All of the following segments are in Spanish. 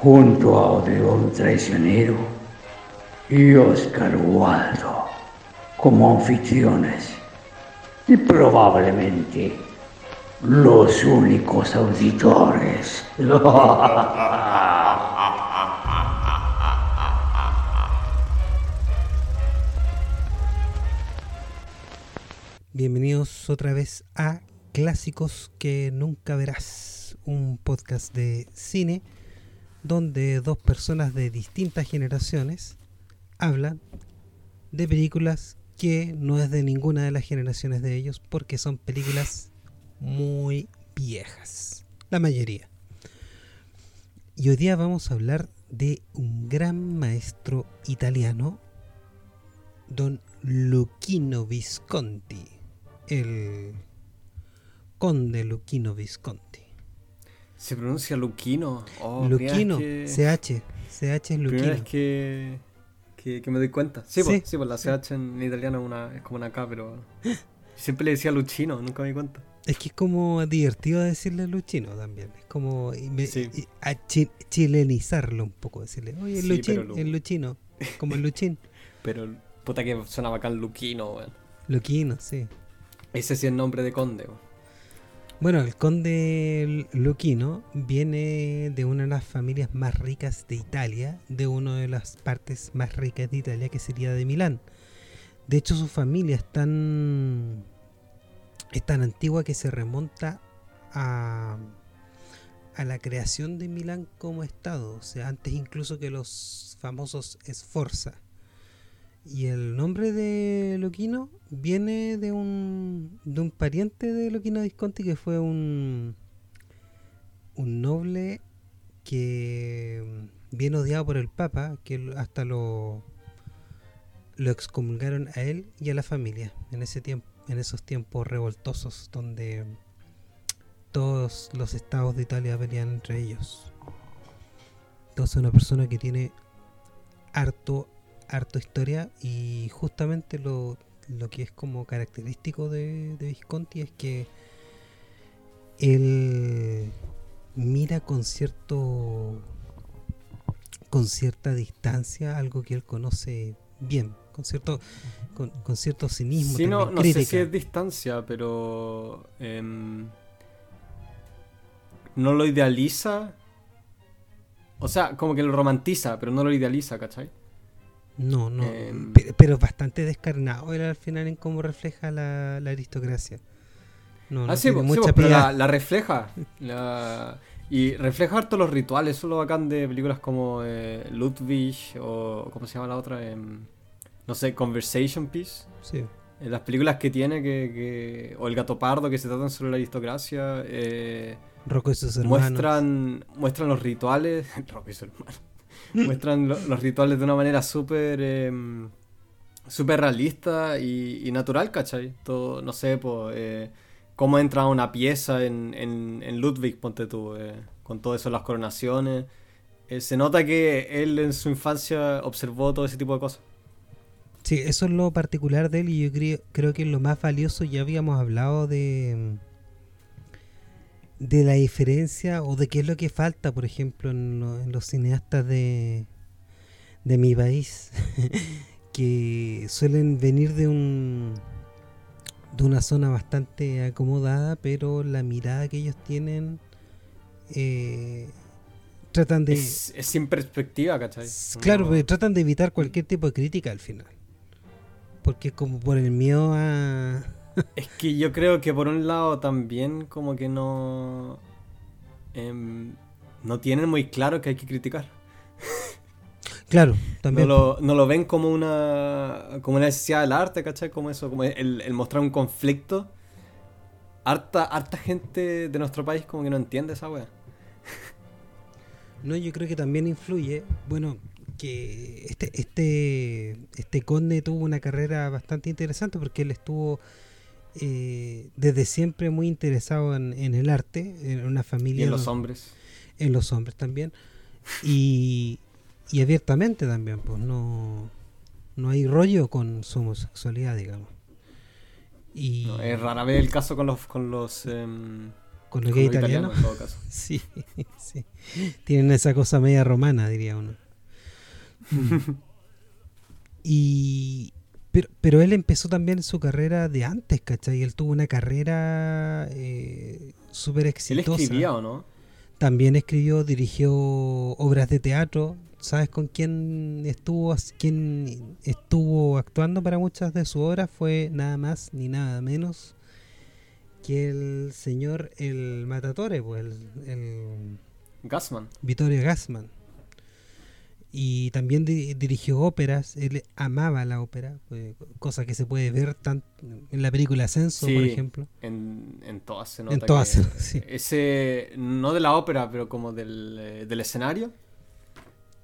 junto a Odeón Traicionero y Oscar Waldo como anfitriones y probablemente los únicos auditores. Bienvenidos otra vez a Clásicos que nunca verás, un podcast de cine donde dos personas de distintas generaciones hablan de películas que no es de ninguna de las generaciones de ellos porque son películas muy viejas, la mayoría. Y hoy día vamos a hablar de un gran maestro italiano, don Luchino Visconti, el conde Luchino Visconti. ¿Se pronuncia Luquino? Oh, Luquino, CH. CH es Luquino. es que, que, me doy cuenta. Sí, Pues, sí, pues la CH en italiano es, una, es como una K, pero siempre le decía Luchino, nunca me di cuenta. Es que es como divertido decirle Luchino también. Es como chilenizarlo un poco, decirle, oye, el, Luchino, el Luchino, como el Luchín. pero puta que suena bacán Luquino, weón. Luquino, sí. Ese sí es el nombre de conde, weón. Bueno, el conde Luquino viene de una de las familias más ricas de Italia, de una de las partes más ricas de Italia, que sería de Milán. De hecho, su familia es tan, antigua que se remonta a, a la creación de Milán como estado, o sea, antes incluso que los famosos Sforza. Y el nombre de Loquino viene de un, de un pariente de Loquino Visconti que fue un, un noble que viene odiado por el Papa, que hasta lo, lo excomulgaron a él y a la familia en ese tiempo, en esos tiempos revoltosos donde todos los estados de Italia pelean entre ellos. Entonces una persona que tiene harto harto historia y justamente lo, que es como característico de, Visconti es que él mira con cierto con cierta distancia algo que él conoce bien con cierto con, cierto cinismo sí, no, no sé si es distancia pero em, no lo idealiza o sea como que lo romantiza pero no lo idealiza ¿cachai? No, no. Em, pero bastante descarnado era al final en cómo refleja la, aristocracia. No, no ah, sí, mucha pero la, refleja. y refleja harto los rituales. Eso es lo bacán de películas como eh, Ludwig o. ¿Cómo se llama la otra? Em, no sé, Conversation Piece. Sí. En las películas que tiene, que, o El Gato Pardo, que se tratan sobre la aristocracia. Eh, Rocco y sus hermanos. Muestran, muestran los rituales. Rocco y sus hermanos muestran los rituales de una manera súper súper realista y, natural, ¿cachai? Todo, no sé, pues, cómo entra una pieza en, en, Ludwig, ponte tú, eh, con todo eso, las coronaciones. Eh, se nota que él en su infancia observó todo ese tipo de cosas. Sí, eso es lo particular de él y yo creo, creo que es lo más valioso. Ya habíamos hablado de em, de la diferencia o de qué es lo que falta, por ejemplo, en, los cineastas de, de mi país, que suelen venir de un de una zona bastante acomodada, pero la mirada que ellos tienen eh, tratan de... Es, sin perspectiva, ¿cachai? Claro, tratan de evitar cualquier tipo de crítica al final. Porque como por el miedo a es que yo creo que por un lado también como que no... Em, no tienen muy claro que hay que criticar. Claro, también. No lo, ven como una, como una necesidad del arte, ¿cachai? Como eso, como el, mostrar un conflicto. Harta, harta gente de nuestro país como que no entiende esa wea. No, yo creo que también influye. Bueno, que este, este, este conde tuvo una carrera bastante interesante porque él estuvo eh, desde siempre muy interesado en, el arte, en una familia... Y en los hombres. En los hombres también. Y, y abiertamente también, pues no, no hay rollo con su homosexualidad, digamos. Y... es rara vez el caso con los... Con los em, con los gays italianos. en todo caso. sí, sí. Tienen esa cosa media romana, diría uno. y, pero, pero él empezó también su carrera de antes, ¿cachai? Él tuvo una carrera eh, súper exitosa. ¿Él escribía o no? También escribió, dirigió obras de teatro. ¿Sabes con quién estuvo, quién estuvo actuando para muchas de sus obras? Fue nada más ni nada menos que el señor el Matatore, pues el, el Gassman. Vittorio Gassman y también dirigió óperas, él amaba la ópera, pues, cosa que se puede ver tan, en la película Ascenso, por ejemplo. En, en todas se nota. En todas, sí. Ese, no de la ópera, pero como del, eh, del escenario.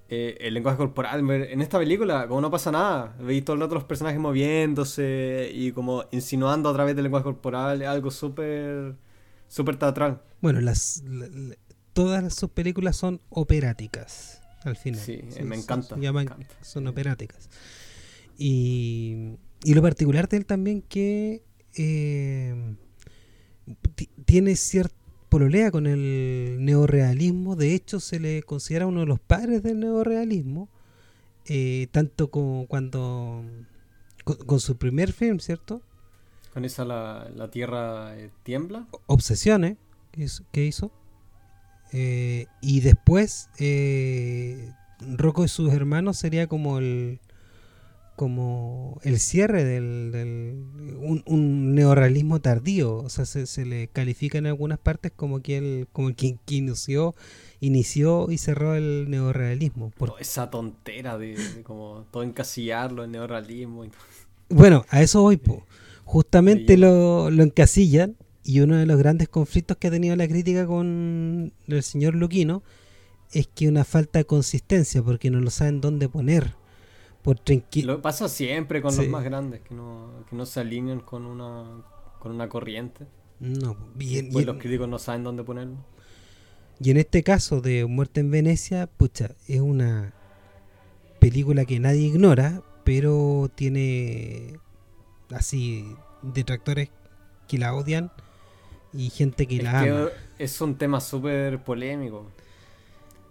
Eh, el lenguaje corporal, en esta película, como no pasa nada, veis todo el rato los personajes moviéndose y como insinuando a través del lenguaje corporal, algo súper súper teatral. Bueno, las, todas sus películas son operáticas al final. Sí, me encanta, Son operáticas. Y, y, lo particular de él también que eh, tiene cierta pololea con el neorealismo. De hecho, se le considera uno de los padres del neorealismo. Eh, tanto como cuando con, su primer film, ¿cierto? Con esa La, la Tierra eh, Tiembla. Obsesiones, que hizo. Eh, y después, eh, Rocco y sus hermanos sería como el como el cierre del, un, neorrealismo tardío, o sea, se, le califica en algunas partes como que como quien, inició, inició y cerró el neorrealismo. Por... Esa tontera de, como todo encasillarlo en neorrealismo. Bueno, a eso voy, justamente lo, lo encasillan y uno de los grandes conflictos que ha tenido la crítica con el señor Luquino es que una falta de consistencia, porque no lo saben dónde poner. Por lo pasa siempre con los más grandes, que no, que no se alinean con una, con una corriente. No, bien, y los críticos no saben dónde ponerlo. Y en este caso de Muerte en Venecia, pucha, es una película que nadie ignora, pero tiene así detractores que la odian y gente que la ama. Es un tema súper polémico.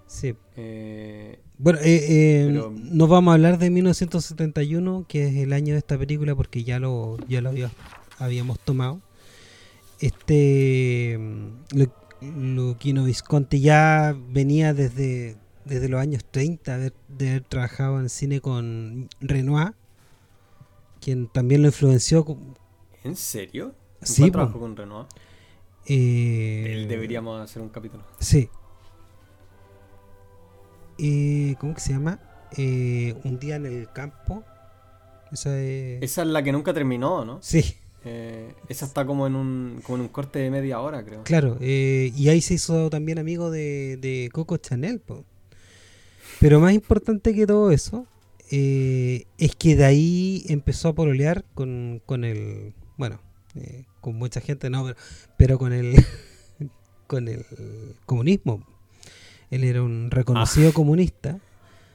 Sí. Eh, bueno, eh, eh, nos vamos a hablar de 1971, que es el año de esta película, porque ya lo, ya lo habíamos tomado. Este mm, Luquino Visconti ya venía desde, desde los años 30 de, haber trabajado en cine con Renoir, quien también lo influenció. ¿En serio? Sí, trabajó con Renoir? Eh, deberíamos hacer un capítulo. Sí. Eh, ¿Cómo que se llama? Eh, un día en el campo. Esa es... Esa es la que nunca terminó, ¿no? Sí. Eh, esa está como en, un, como en un corte de media hora, creo. Claro, y ahí se hizo también amigo de, Coco Chanel. Pero más importante que todo eso es que de ahí empezó a pololear con, con el. Bueno, con mucha gente, no, pero, con el con el comunismo. Él era un reconocido ah. comunista.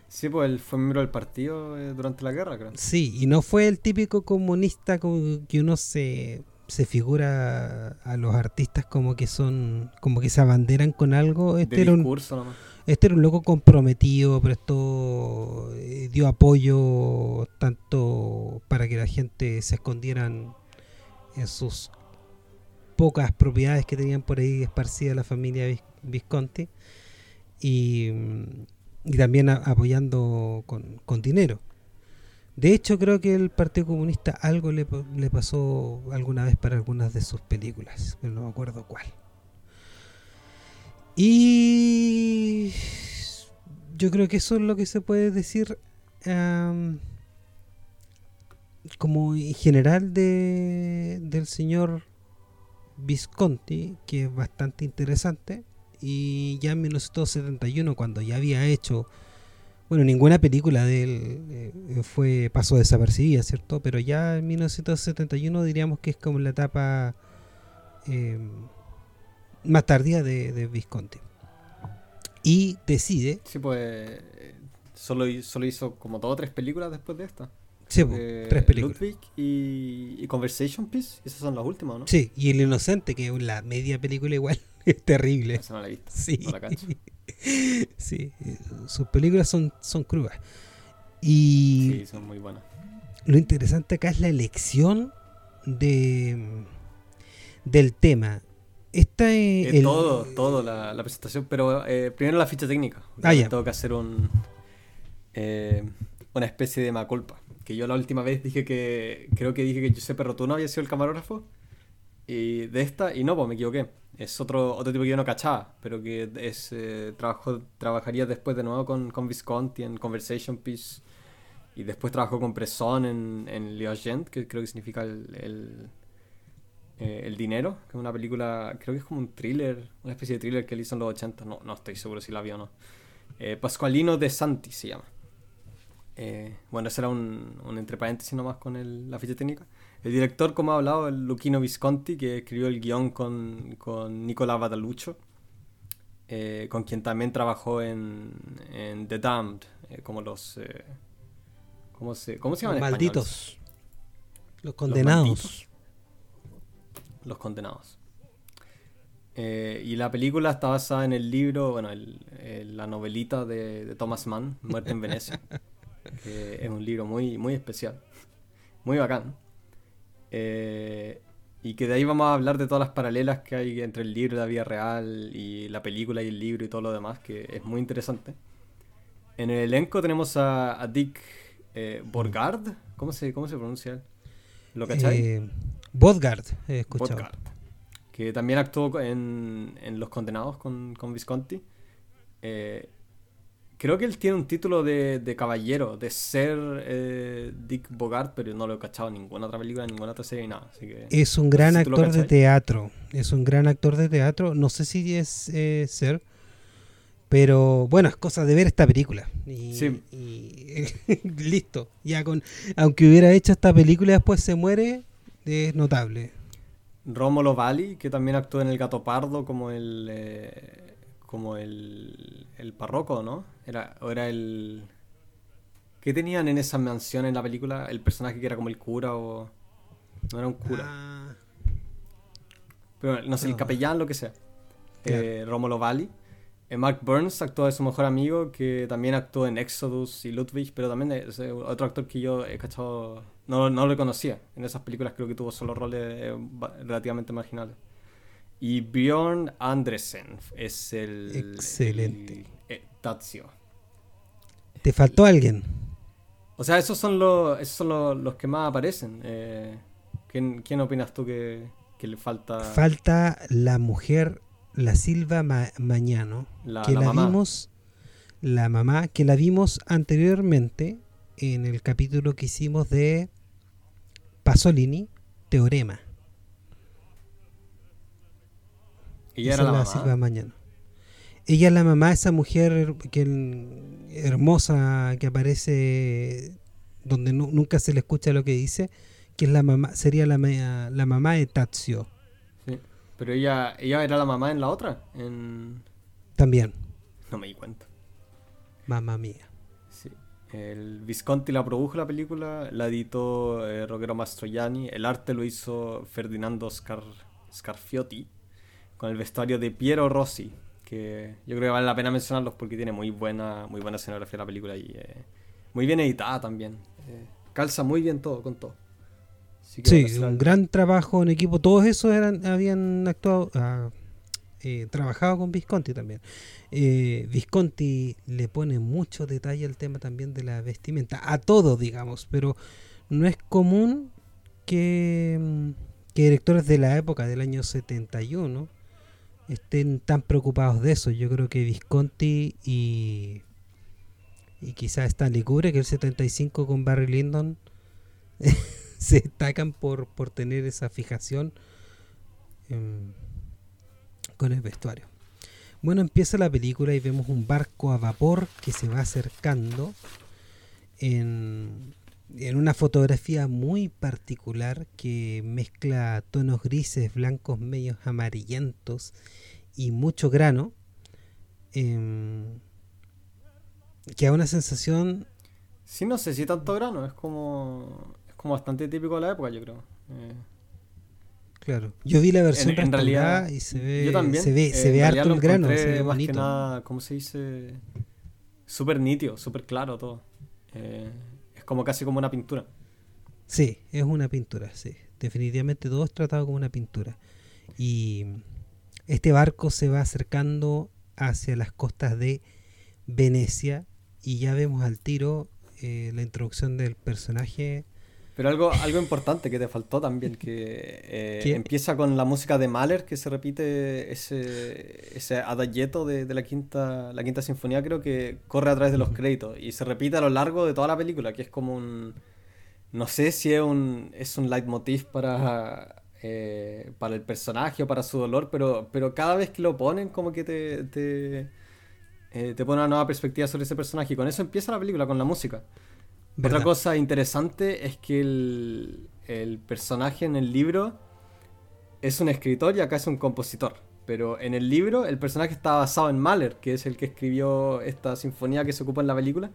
Sí, pues él fue miembro del partido eh, durante la guerra, creo. Sí, y no fue el típico comunista que uno se, se figura a los artistas como que son, como que se abanderan con algo. Este, era, un, este era un loco comprometido, prestó, eh, dio apoyo tanto para que la gente se escondieran en sus pocas propiedades que tenían por ahí esparcida la familia Visconti y, también apoyando con, dinero. De hecho, creo que el Partido Comunista algo le, le, pasó alguna vez para algunas de sus películas, pero no me acuerdo cuál. Y yo creo que eso es lo que se puede decir como en general de, del señor Visconti, que es bastante interesante. Y ya en 1971, cuando ya había hecho bueno, ninguna película de él eh, fue pasó desapercibida, ¿cierto? Pero ya en 1971 diríamos que es como la etapa eh, más tardía de, Visconti. Y decide... Sí, pues solo, solo hizo como dos o tres películas después de esta. Sí, pues, tres películas. Ludwig y, Conversation Piece, esas son las últimas, ¿no? Sí, y El Inocente, que es la media película igual, es terrible. Esa no la he visto. Sí. sí, sus películas son, son crudas. Y sí, son muy buenas. Lo interesante acá es la elección de del tema. Esta es eh, todo, todo la, presentación, pero eh, primero la ficha técnica. Ah, ya. Tengo que hacer un eh, una especie de maculpa. Que yo la última vez dije que creo que dije que Giuseppe Rotuno había sido el camarógrafo y de esta y no, pues me equivoqué es otro, otro tipo que yo no cachaba, pero que es eh, trabajo, trabajaría después de nuevo con, con Visconti en Conversation Piece y después trabajó con Presson en, en Gent, que creo que significa el, el, eh, el, dinero, que es una película, creo que es como un thriller, una especie de thriller que él hizo en los 80, no, no estoy seguro si la vio o no. Eh, Pascualino de Santi se llama. Eh, bueno, ese era un, un entre paréntesis nomás con el, la ficha técnica. El director, como ha hablado, el Luchino Visconti, que escribió el guion con, con Nicolás Badaluccio, eh, con quien también trabajó en, en The Damned, eh, como los... Eh, ¿cómo, se, ¿Cómo se llaman los malditos. Los condenados. Los, condenados. y la película está basada en el libro, bueno, el, la novelita de, de, Thomas Mann, Muerte en Venecia, que es un libro muy, muy especial, muy bacán. Eh, y que de ahí vamos a hablar de todas las paralelas que hay entre el libro de la vida real y la película y el libro y todo lo demás, que es muy interesante. En el elenco tenemos a, Dick eh, Borgard, ¿cómo se, cómo se pronuncia? ¿Lo cacháis? Eh, Bodgard, he escuchado. que también actuó en, en Los Condenados con, con Visconti. Eh, Creo que él tiene un título de, de caballero, de ser eh, Dick Bogart, pero no lo he cachado en ninguna otra película, en ninguna otra serie, ni nada. Así que, es un gran actor de teatro. Es un gran actor de teatro. No sé si es eh, ser, pero bueno, es cosa de ver esta película. Y, sí. listo. Ya con, aunque hubiera hecho esta película y después se muere, es notable. Rómulo Valli, que también actuó en El Gato Pardo como el. Eh, como el, el párroco, ¿no? Era, o era el... ¿Qué tenían en esa mansión en la película? El personaje que era como el cura o... No era un cura. Ah. Pero no sé, el capellán, lo que sea. Eh, Romolo Valli. Eh, Mark Burns actuó de su mejor amigo, que también actuó en Exodus y Ludwig, pero también es otro actor que yo he cachado, no, no lo conocía. En esas películas creo que tuvo solo roles eh, relativamente marginales. Y Bjorn Andresen es el. Excelente. Eh, Tazio. ¿Te faltó alguien? O sea, esos son los, esos son los, que más aparecen. Eh, ¿quién, opinas tú que, le falta? Falta la mujer, la Silva Mañano. La, que la, vimos. La mamá, que la vimos anteriormente en el capítulo que hicimos de Pasolini, Teorema. Ella era la, mamá. mañana. Ella es la mamá, esa mujer que hermosa que aparece donde nunca se le escucha lo que dice, que es la mamá, sería la, la mamá de Tazio. Sí, pero ella, ella era la mamá en la otra, en... También. No me di cuenta. Mamá mía. Sí. El Visconti la produjo la película, la editó eh, Roggero Mastroianni, el arte lo hizo Ferdinando Scar Scarfiotti con el vestuario de Piero Rossi, que yo creo que vale la pena mencionarlos porque tiene muy buena, muy buena escenografía la película y eh, muy bien editada también. Eh, calza muy bien todo con todo. Sí, un gran trabajo en equipo. Todos esos eran, habían actuado, ah, eh, trabajado con Visconti también. Visconti le pone mucho detalle al tema también de la vestimenta, a todo, digamos, pero no es común que, mm, que directores de la época del año 71 estén tan preocupados de eso. Yo creo que Visconti y, y quizás Stanley Kubrick, el 75 con Barry Lyndon, se destacan por, por tener esa fijación con el vestuario. Bueno, empieza la película y vemos un barco a vapor que se va acercando en, en una fotografía muy particular que mezcla tonos grises, blancos, medios amarillentos y mucho grano. Em, que da una sensación. Sí, no sé si tanto grano, es como. Es como bastante típico de la época, yo creo. Eh, claro. Yo vi la versión en, en realidad y se ve, yo también, se ve, eh, se ve harto el grano, se ve más que bonito. nada, ¿cómo se dice? Súper nítido, súper claro todo. Eh, como casi como una pintura. Sí, es una pintura, sí. Definitivamente todo es tratado como una pintura. Y este barco se va acercando hacia las costas de Venecia y ya vemos al tiro eh, la introducción del personaje. Pero algo, algo importante que te faltó también, que eh, empieza con la música de Mahler, que se repite ese, ese adagietto de, de la, quinta, la quinta sinfonía, creo que corre a través de los créditos y se repite a lo largo de toda la película, que es como un... No sé si es un, es un leitmotiv para, eh, para el personaje o para su dolor, pero, pero cada vez que lo ponen como que te, te, eh, te pone una nueva perspectiva sobre ese personaje. Y con eso empieza la película, con la música. ¿Verdad? Otra cosa interesante es que el, el personaje en el libro es un escritor y acá es un compositor. Pero en el libro el personaje está basado en Mahler, que es el que escribió esta sinfonía que se ocupa en la película.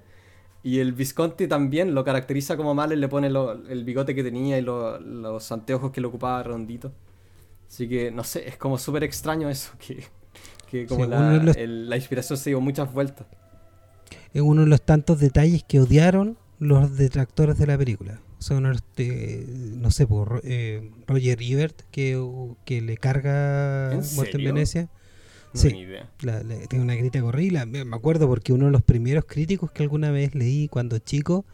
Y el Visconti también lo caracteriza como Mahler, le pone lo- el bigote que tenía y lo- los anteojos que lo ocupaba redondito. Así que, no sé, es como súper extraño eso, que, que como Sí, la, los- el- la inspiración se dio muchas vueltas. Es uno de los tantos detalles que odiaron los detractores de la película. Son, este, no sé, por, Ro- eh, Roger Ebert, que, que le carga ¿En Muerte en? Venecia. No Sí. tengo idea. La, la- tiene una crítica horrible. Me acuerdo porque uno de los primeros críticos que alguna vez leí cuando chico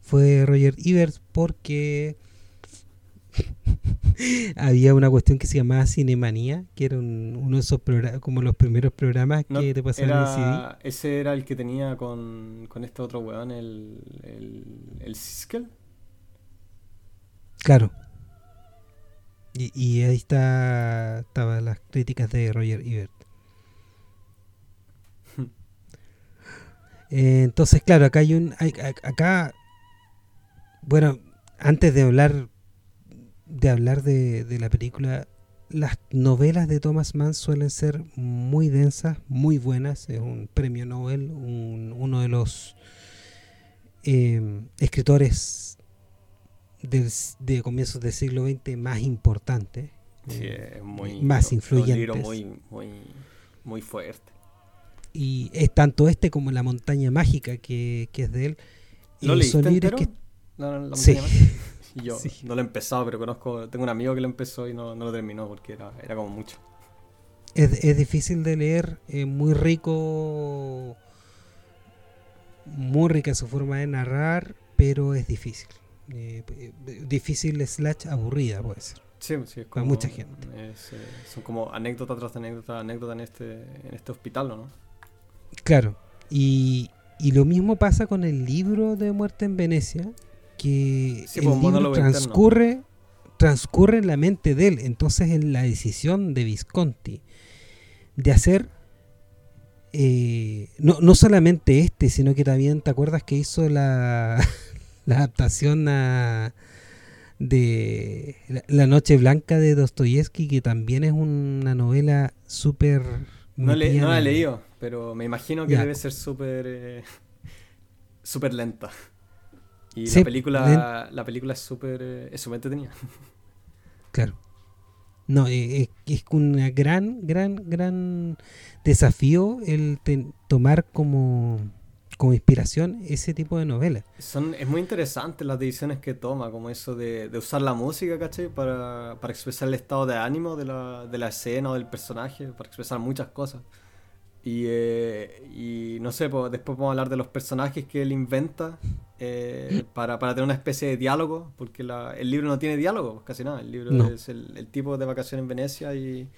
fue Roger Ebert porque había una cuestión que se llamaba Cinemanía, que era un- uno de esos programas, como los primeros programas No, que te pasaban en CD. era, ese era el que tenía con, con este otro weón, el, el, el Siskel. Claro. Y, y ahí está estaban las críticas de Roger Ebert. Eh, entonces, claro, acá hay un. hay- acá. Bueno, antes de hablar. De hablar de, de la película. Las novelas de Thomas Mann suelen ser muy densas, muy buenas. Es un premio Nobel, un- uno de los eh, escritores del, de comienzos del siglo XX más importantes. Sí, eh, es muy, más un- un libro influyentes. muy, muy, muy fuerte. Y es tanto este como La montaña mágica que, que es de él. ¿Lo Eh, leíste son libros entero? que La- la Sí. Y yo Sí. no lo he empezado, pero conozco, tengo un amigo que lo empezó y no, no lo terminó porque era, era como mucho. es, es difícil de leer, es muy rico, muy rica su forma de narrar, pero es difícil. Eh, eh, difícil slash aburrida puede ser. Sí, sí, es Para como, mucha gente. es, eh, son como anécdota tras anécdota, anécdota en este, en este hospital, ¿o ¿no? Claro, y, y lo mismo pasa con el libro de Muerte en Venecia, que Sí, el pues, libro interno. transcurre, transcurre en la mente de él. Entonces, en la decisión de Visconti de hacer eh, no, no solamente este, sino que también te acuerdas que hizo la, la adaptación a, de la, La Noche Blanca de Dostoyevsky, que también es una novela súper... No, le- no la he leído, pero me imagino que Ya. debe ser súper eh, súper lenta. Y Sí, la película la película es súper eh, es súper entretenida. Claro. No, eh, es, es un gran, gran, gran desafío el tomar como, como inspiración ese tipo de novelas. Son, es muy interesante las decisiones que toma, como eso de, de usar la música, ¿cachai? Para, para expresar el estado de ánimo de la, de la escena o del personaje, para expresar muchas cosas. Y, eh, y no sé, pues, después vamos a hablar de los personajes que él inventa eh, para, para tener una especie de diálogo, porque la- el libro no tiene diálogo, pues, casi nada. El libro No. es el, el tipo de vacaciones en Venecia y,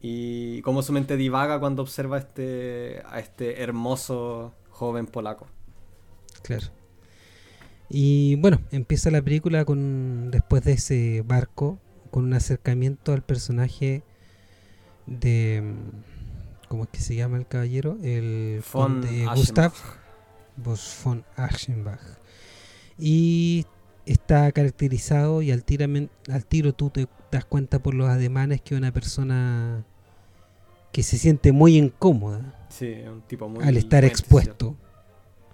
y cómo su mente divaga cuando observa a este, a este hermoso joven polaco. Claro. Y bueno, empieza la película con después de ese barco, con un acercamiento al personaje de... ¿cómo es que se llama el caballero? El von Gustav von Aschenbach. Y está caracterizado y al, al tiro tú te das cuenta por los ademanes que una persona que se siente muy incómoda. Sí, un tipo muy al estar expuesto.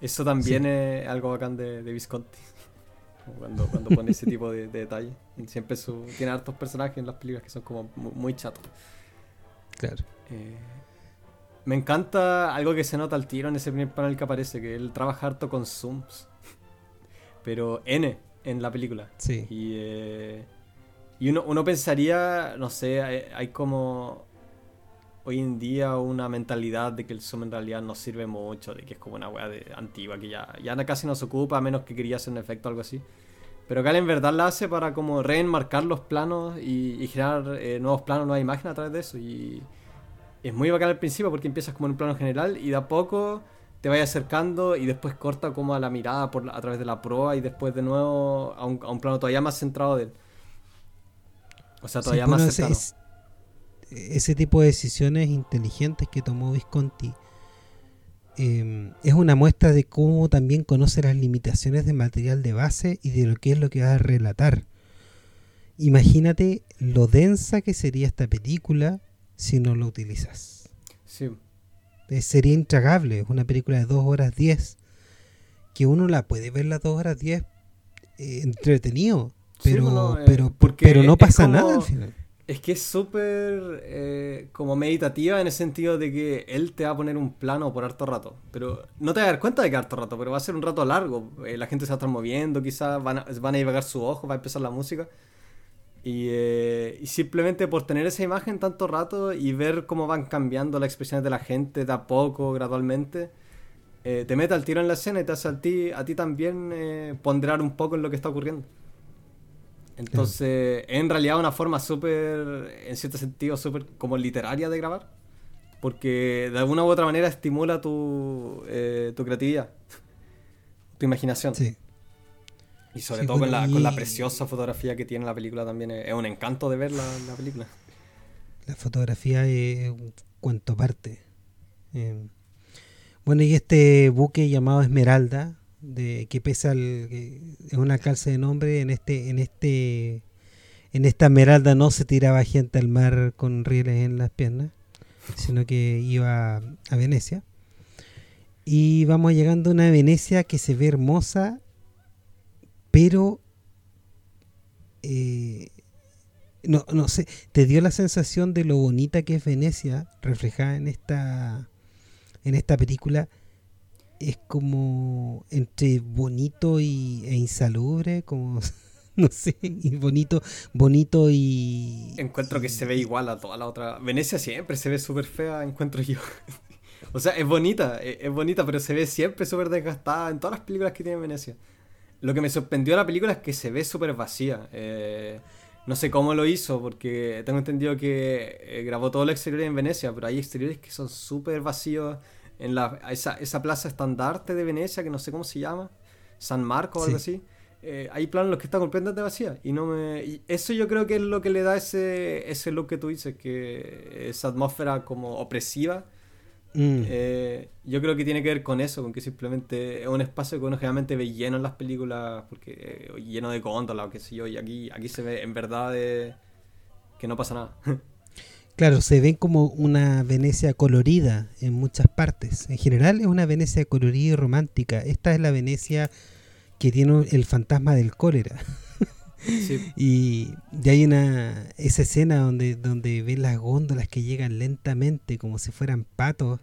Eso también es algo bacán de, Visconti. Cuando, cuando pone ese tipo de, detalle. Siempre su, tiene hartos personajes en las películas que son como muy, chatos. Claro. Eh, me encanta algo que se nota al tiro en ese primer panel que aparece, que él trabaja harto con zooms. Pero N en la película. Sí. Y, eh, y uno, uno pensaría, no sé, hay como hoy en día una mentalidad de que el zoom en realidad no sirve mucho, de que es como una weá de antigua que ya, ya casi no se ocupa, a menos que quería hacer un efecto o algo así. Pero Cal en verdad la hace para como reenmarcar los planos y, generar eh, nuevos planos, nuevas imágenes a través de eso. Y es muy bacán al principio porque empiezas como en un plano general y de a poco te vayas acercando y después corta como a la mirada por, a través de la proa y después de nuevo a un, a un plano todavía más centrado de él. O sea, todavía más cercano ese tipo de decisiones inteligentes que tomó Visconti em, es una muestra de cómo también conoce las limitaciones de material de base y de lo que es lo que va a relatar. Imagínate lo densa que sería esta película si no lo utilizas. Sí. Eh, sería intragable, es una película de 2 horas 10, que uno la puede ver las 2 horas 10 eh, entretenido, pero, eh, pero, pero no pasa nada al final es que es súper eh, como meditativa en el sentido de que él te va a poner un plano por harto rato. Pero no te vas a dar cuenta de que harto rato, pero va a ser un rato largo. Eh, la gente se va a estar moviendo, quizás van a, van a divagar su ojo, va a empezar la música. Y, eh, y, simplemente por tener esa imagen tanto rato y ver cómo van cambiando las expresiones de la gente de a poco, gradualmente, te mete al tiro en la escena y te hace a ti, a ti también ponderar un poco en lo que está ocurriendo. Entonces, en realidad una forma súper, en cierto sentido, súper como literaria de grabar. Porque de alguna u otra manera estimula tu, eh, tu creatividad, tu imaginación. Sí. Y sobre todo con, la, con la preciosa fotografía que tiene la película también. Es, un encanto de ver la, película. La fotografía es un cuento aparte. Eh, bueno, y este buque llamado Esmeralda, de que pesa el, es una calza de nombre en este en este en esta esmeralda no se tiraba gente al mar con rieles en las piernas sino que iba a Venecia y vamos llegando a una Venecia que se ve hermosa pero eh, no, no sé, te dio la sensación de lo bonita que es Venecia reflejada en esta en esta película es como entre bonito y, e insalubre, como no sé, y bonito, bonito y... Encuentro que se ve igual a toda la otra. Venecia siempre se ve súper fea, encuentro yo. o sea, es bonita, e, es, bonita, pero se ve siempre súper desgastada en todas las películas que tiene Venecia. Lo que me sorprendió de la película es que se ve súper vacía. Eh, no sé cómo lo hizo, porque tengo entendido que eh, grabó todo el exterior en Venecia, pero hay exteriores que son súper vacíos en la, esa, esa plaza estandarte de Venecia, que no sé cómo se llama, San Marco o algo así. Eh, hay planos los que están completamente vacías y no me eso yo creo que es lo que le da ese ese look que tú dices que esa atmósfera como opresiva mm. eh, yo creo que tiene que ver con eso con que simplemente es un espacio que uno generalmente ve lleno en las películas porque eh, lleno de góndolas o qué sé yo y aquí aquí se ve en verdad que no pasa nada Claro, se ve como una Venecia colorida en muchas partes. En general es una Venecia colorida y romántica. Esta es la Venecia que tiene el fantasma del cólera. y, y, hay una esa escena donde donde ves las góndolas que llegan lentamente como si fueran patos.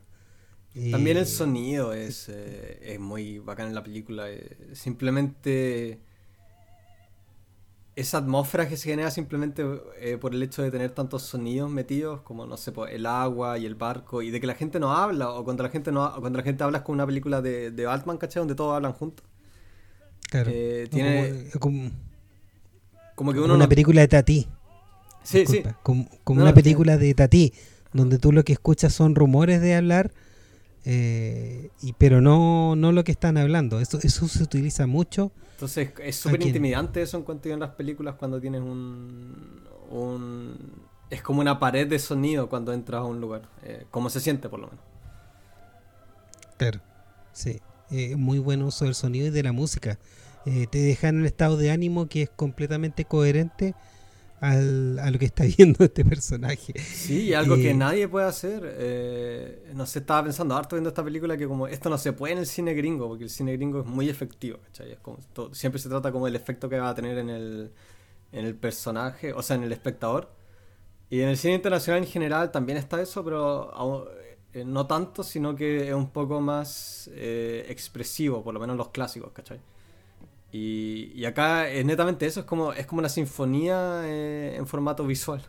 También el eh, sonido es, eh, es muy bacán en la película. Eh, simplemente esa atmósfera que se genera simplemente por el hecho de tener tantos sonidos metidos, como no sé, pues, el agua y el barco, y de que la gente no habla, o cuando la gente no cuando la gente habla con una película de, de Batman, ¿cachai? Donde todos hablan juntos. Claro. Tiene. Como, como, que uno. Una película de Tati. Sí, sí. Como, una película de Tati, donde tú lo que escuchas son rumores de hablar. Eh, y, pero no, no lo que están hablando. Eso, eso se utiliza mucho entonces es súper intimidante eso en cuanto a las películas cuando tienes un, es como una pared de sonido cuando entras a un lugar. Eh, como se siente, por lo menos. Claro, sí. Eh, muy buen uso del sonido y de la música. Eh, te deja en un estado de ánimo que es completamente coherente al, a lo que está viendo este personaje. Sí, y algo que eh, nadie puede hacer. Eh, no sé, estaba pensando harto viendo esta película que como esto no se puede en el cine gringo, porque el cine gringo es muy efectivo, ¿cachai? siempre se trata como del efecto que va a tener en el, en el personaje, o sea, en el espectador. Y en el cine internacional en general también está eso, pero eh, no tanto, sino que es un poco más eh, expresivo, por lo menos los clásicos, ¿cachai? Y, y, acá es netamente eso, es como, es como una sinfonía eh, en formato visual.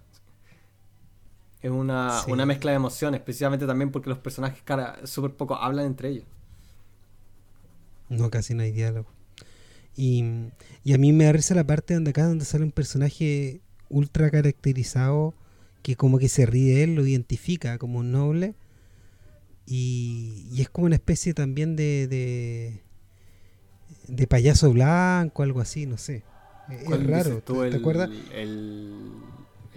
Es una, una, mezcla de emociones, precisamente también porque los personajes, cara, súper poco hablan entre ellos. No, casi no hay diálogo. Y, y, a mí me da risa la parte donde acá donde sale un personaje ultra caracterizado que como que se ríe de él, lo identifica como un noble y, es como una especie también de, de, payaso blanco, algo así, no sé. Es raro, ¿te, acuerdas? El,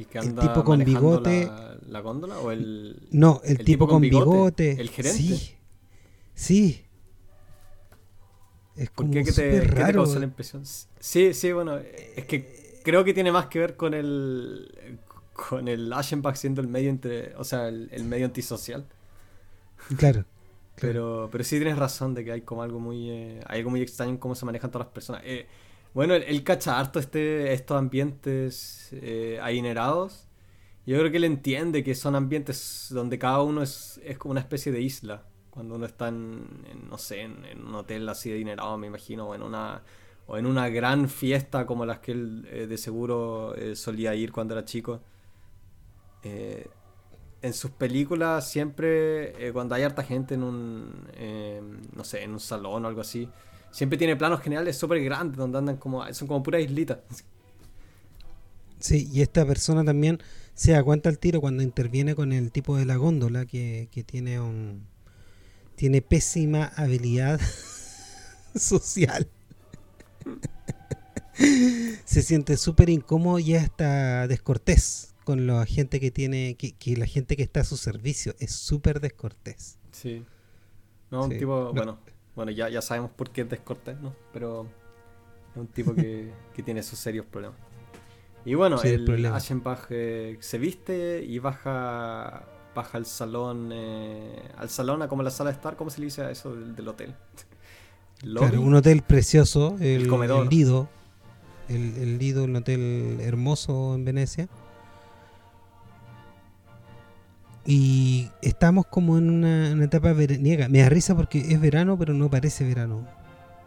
que anda tipo con bigote. La, góndola o el. No, el, tipo, con bigote, El gerente. Sí. Sí. Es como ¿Por qué, que te, raro. la impresión? Sí, sí, bueno, es que creo que tiene más que ver con el con el Ashenbach siendo el medio entre, o sea, el medio antisocial. Claro. Pero, pero sí tienes razón de que hay como algo muy, eh, hay algo muy extraño en cómo se manejan todas las personas. Eh, bueno, él, cacha harto este, estos ambientes eh, adinerados. Yo creo que él entiende que son ambientes donde cada uno es, es como una especie de isla. Cuando uno está en, no sé, en, un hotel así adinerado, me imagino, o en una, o en una gran fiesta como las que él de seguro solía ir cuando era chico. Eh, en sus películas siempre, eh, cuando hay harta gente en un, eh, no sé, en un salón o algo así, siempre tiene planos generales súper grandes donde andan como, son como puras islitas. Sí, y esta persona también se da cuenta al tiro cuando interviene con el tipo de la góndola que, que tiene un tiene pésima habilidad social. se siente súper incómodo y hasta descortés con la gente que tiene, que, la gente que está a su servicio es súper descortés. Sí. No, un tipo, bueno, bueno ya, ya sabemos por qué es descortés, ¿no? Pero es un tipo que, tiene sus serios problemas. Y bueno, el Aschenbach eh, se viste y baja baja al salón, eh, al salón a como la sala de estar, ¿cómo se le dice a eso del, hotel? Claro, un hotel precioso, el, comedor. el Lido, el, el Lido, un hotel hermoso en Venecia. Y estamos como en una, etapa veraniega. Me da risa porque es verano, pero no parece verano.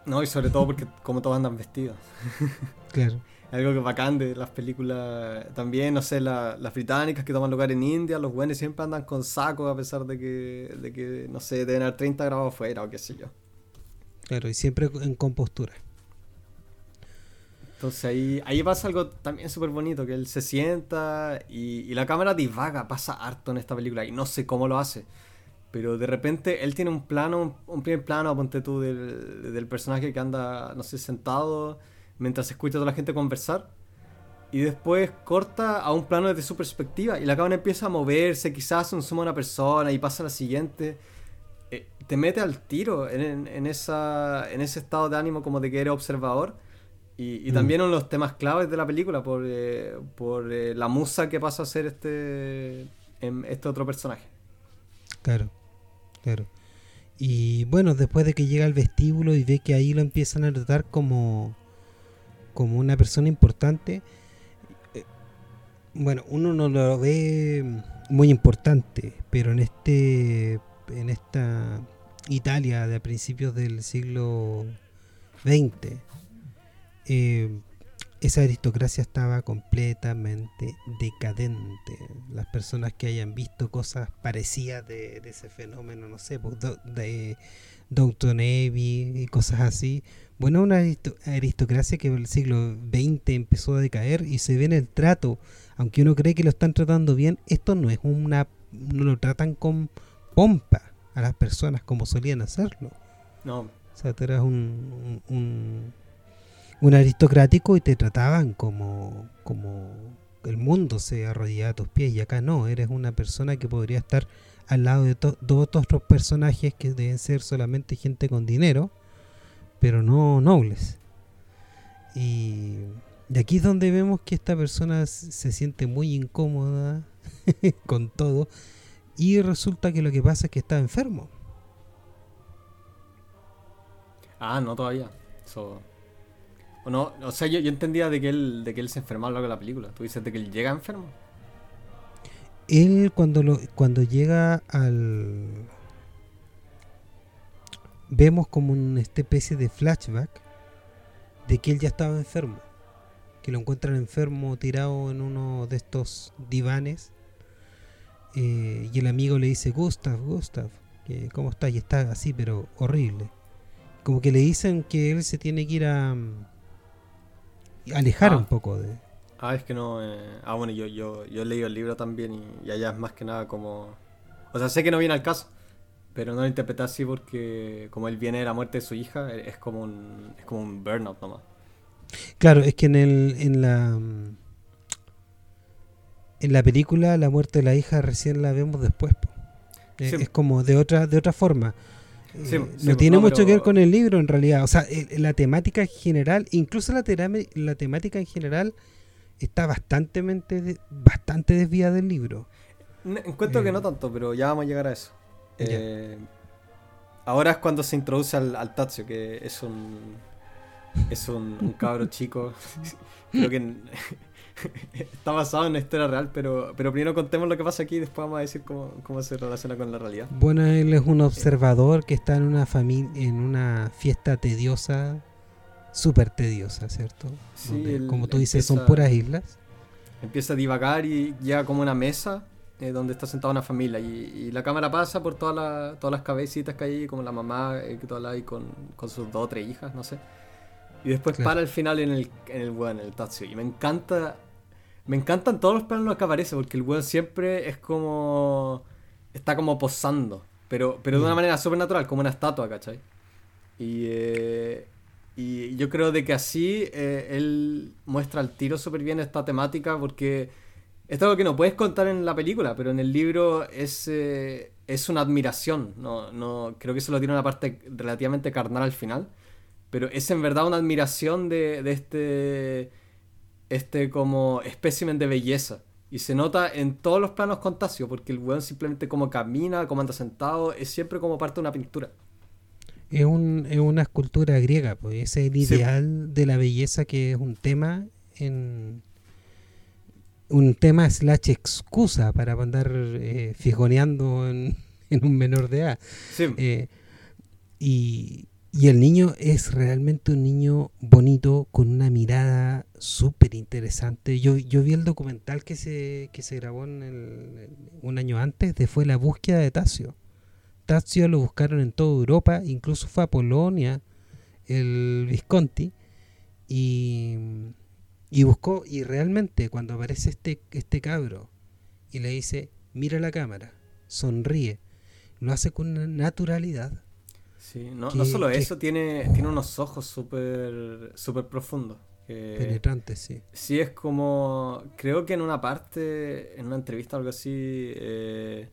No, y sobre todo porque como todos andan vestidos. Claro. Algo que bacán de las películas también, no sé, las británicas que toman lugar en India, los buenos siempre andan con sacos a pesar de que, de que, no sé, deben haber 30 grados afuera o qué sé yo. Claro, y siempre en compostura. Entonces ahí, ahí pasa algo también súper bonito, que él se sienta y, la cámara divaga, pasa harto en esta película y no sé cómo lo hace. Pero de repente él tiene un plano, un, primer plano, ponte tú, del, del, personaje que anda, no sé, sentado mientras escucha a toda la gente conversar. Y después corta a un plano desde su perspectiva y la cámara empieza a moverse, quizás un suma a una persona y pasa a la siguiente. Eh, te mete al tiro en, en, esa, en ese estado de ánimo como de que eres observador y, mm. también uno de los temas claves de la película por, eh, por eh, la musa que pasa a ser este, este otro personaje. Claro, claro. Y bueno, después de que llega al vestíbulo y ve que ahí lo empiezan a tratar como, como una persona importante, eh, bueno, uno no lo ve muy importante, pero en este en esta Italia de principios del siglo XX, eh, esa aristocracia estaba completamente decadente. Las personas que hayan visto cosas parecidas de, ese fenómeno, no sé, pues, de Downton Abbey y cosas así. Bueno, una aristocracia que en el siglo XX empezó a decaer y se ve en el trato. Aunque uno cree que lo están tratando bien, esto no es una. No lo tratan con pompa a las personas como solían hacerlo. No. O sea, tú eras un un aristocrático y te trataban como, como, el mundo se arrodilla a tus pies y acá no, eres una persona que podría estar al lado de dos otros personajes que deben ser solamente gente con dinero, pero no nobles. Y de aquí es donde vemos que esta persona se siente muy incómoda con todo y resulta que lo que pasa es que está enfermo. Ah, no todavía. No, o sea, yo, entendía de que, él, de que él se enfermaba largo de la película. Tú dices de que él llega enfermo. Él cuando, lo, cuando llega al... Vemos como una especie de flashback de que él ya estaba enfermo. Que lo encuentran enfermo tirado en uno de estos divanes. Eh, y el amigo le dice, Gustav, Gustav, ¿cómo estás? Y está así, pero horrible como que le dicen que él se tiene que ir a, alejar ah. un poco de... Ah, es que no... Eh, ah, bueno, yo, yo, yo he leído el libro también y, allá es más que nada como... O sea, sé que no viene al caso, pero no lo interpreté así porque como él viene de la muerte de su hija, es como un, es como un burnout nomás. Claro, es que en, el, en la... En la película la muerte de la hija recién la vemos después. Es como de otra de otra forma. Eh, no tiene mucho que ver con el libro en realidad. O sea, la temática en general, incluso la, la temática en general, está bastante, bastante desviada del libro. Encuentro que eh, no tanto, pero ya vamos a llegar a eso. Eh, ahora es cuando se introduce al, al Tazio, que es un. Es un, un cabro chico. Creo que está basado en una historia real, pero, pero primero contemos lo que pasa aquí y después vamos a decir cómo, cómo se relaciona con la realidad. Bueno, él es un observador que está en una familia, en una fiesta tediosa, súper tediosa, ¿cierto? como tú dices, son puras islas. Empieza a divagar y llega como una mesa eh, donde está sentada una familia y, la cámara pasa por todas las cabecitas que hay, como la mamá eh, que toda ahí con, con sus dos o tres hijas, no sé. Y después para el final en el, en el en el Tatsu. Y me encanta. Me encantan todos los planos que aparece, porque el weón siempre es como. Está como posando. Pero, pero de una mm. manera súper natural, como una estatua, ¿cachai? Y, eh, y yo creo de que así eh, él muestra al tiro súper bien esta temática, porque es algo que no puedes contar en la película, pero en el libro es, eh, es una admiración. No, no, creo que eso lo tiene una parte relativamente carnal al final pero es en verdad una admiración de, de este, este como espécimen de belleza. Y se nota en todos los planos con Tasio, porque el weón simplemente como camina, como anda sentado, es siempre como parte de una pintura. Es, un, es una escultura griega, pues ese es el ideal de la belleza que es un tema en un tema slash excusa para andar eh, fijoneando en, un menor de edad. Sí. Eh, y, y el niño es realmente un niño bonito, con una mirada súper interesante. Yo, yo vi el documental que se, que se grabó en un año antes, de fue la búsqueda de Tazio. Tazio lo buscaron en toda Europa, incluso fue a Polonia, el Visconti, y, y buscó, y realmente cuando aparece este, este cabro y le dice, mira la cámara, sonríe, lo hace con una naturalidad Sí, no, no solo eso, tiene, tiene unos ojos súper super profundos. Penetrantes, sí. Sí, es como. Creo que en una parte, en una entrevista o algo así, eh,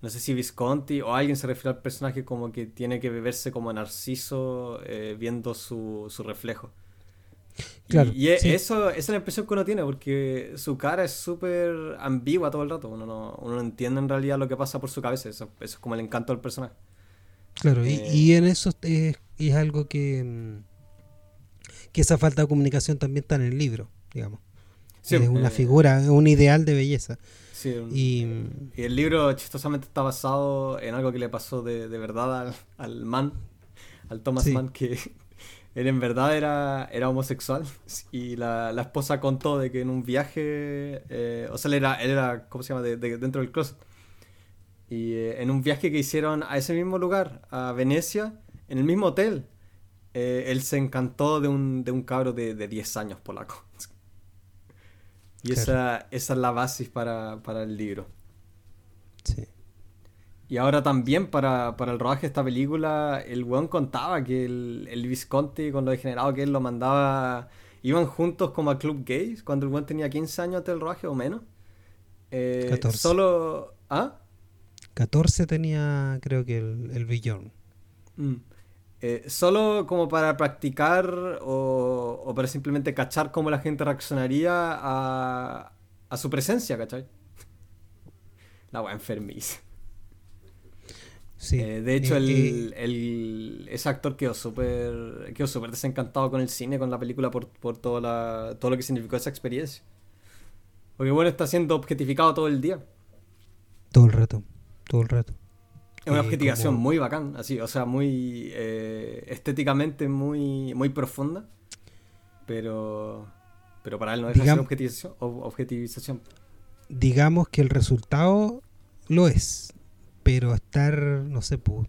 no sé si Visconti o alguien se refiere al personaje como que tiene que beberse como Narciso eh, viendo su, su reflejo. Claro, y, e, eso, esa es la impresión que uno tiene, porque su cara es súper ambigua todo el rato. Uno no, uno no entiende en realidad lo que pasa por su cabeza. eso es como el encanto del personaje. Claro, y, eh, en eso es, algo que, mm, que esa falta de comunicación también está en el libro, digamos. es una eh, figura, un ideal de belleza. y, el libro chistosamente está basado en algo que le pasó de, verdad al, al man, al Thomas Mann, que él en verdad era, era homosexual y la, esposa contó de que en un viaje, eh, o sea, él era, él era, ¿cómo se llama?, de, dentro del closet y eh, en un viaje que hicieron a ese mismo lugar, a Venecia, en el mismo hotel, eh, él se encantó de un, de un cabro de, de 10 años polaco. y esa, esa, es la base para, para, el libro. Sí. Y ahora también para, para, el rodaje de esta película, el weón contaba que el, el Visconti, con lo degenerado que él lo mandaba iban juntos como a Club Gays cuando el buen tenía 15 años antes del rodaje o menos. Eh, 14. Solo. ¿Ah? 14 tenía, creo que, el, el billón. Mm. Eh, solo como para practicar o, o, para simplemente cachar cómo la gente reaccionaría a, a su presencia, ¿cachai? La wea enfermiza. Sí. Eh, de hecho, el, el, ese actor quedó súper quedó súper desencantado con el cine, con la película, por, por todo, la, todo lo que significó esa experiencia. Porque bueno, está siendo objetificado todo el día. Todo el rato, todo el rato. Es una objetivación muy bacán, así, o sea, muy eh, estéticamente muy, muy profunda. Pero, pero para él no es objetivización, objetivización. Digamos que el resultado lo es pero estar, no sé, pues,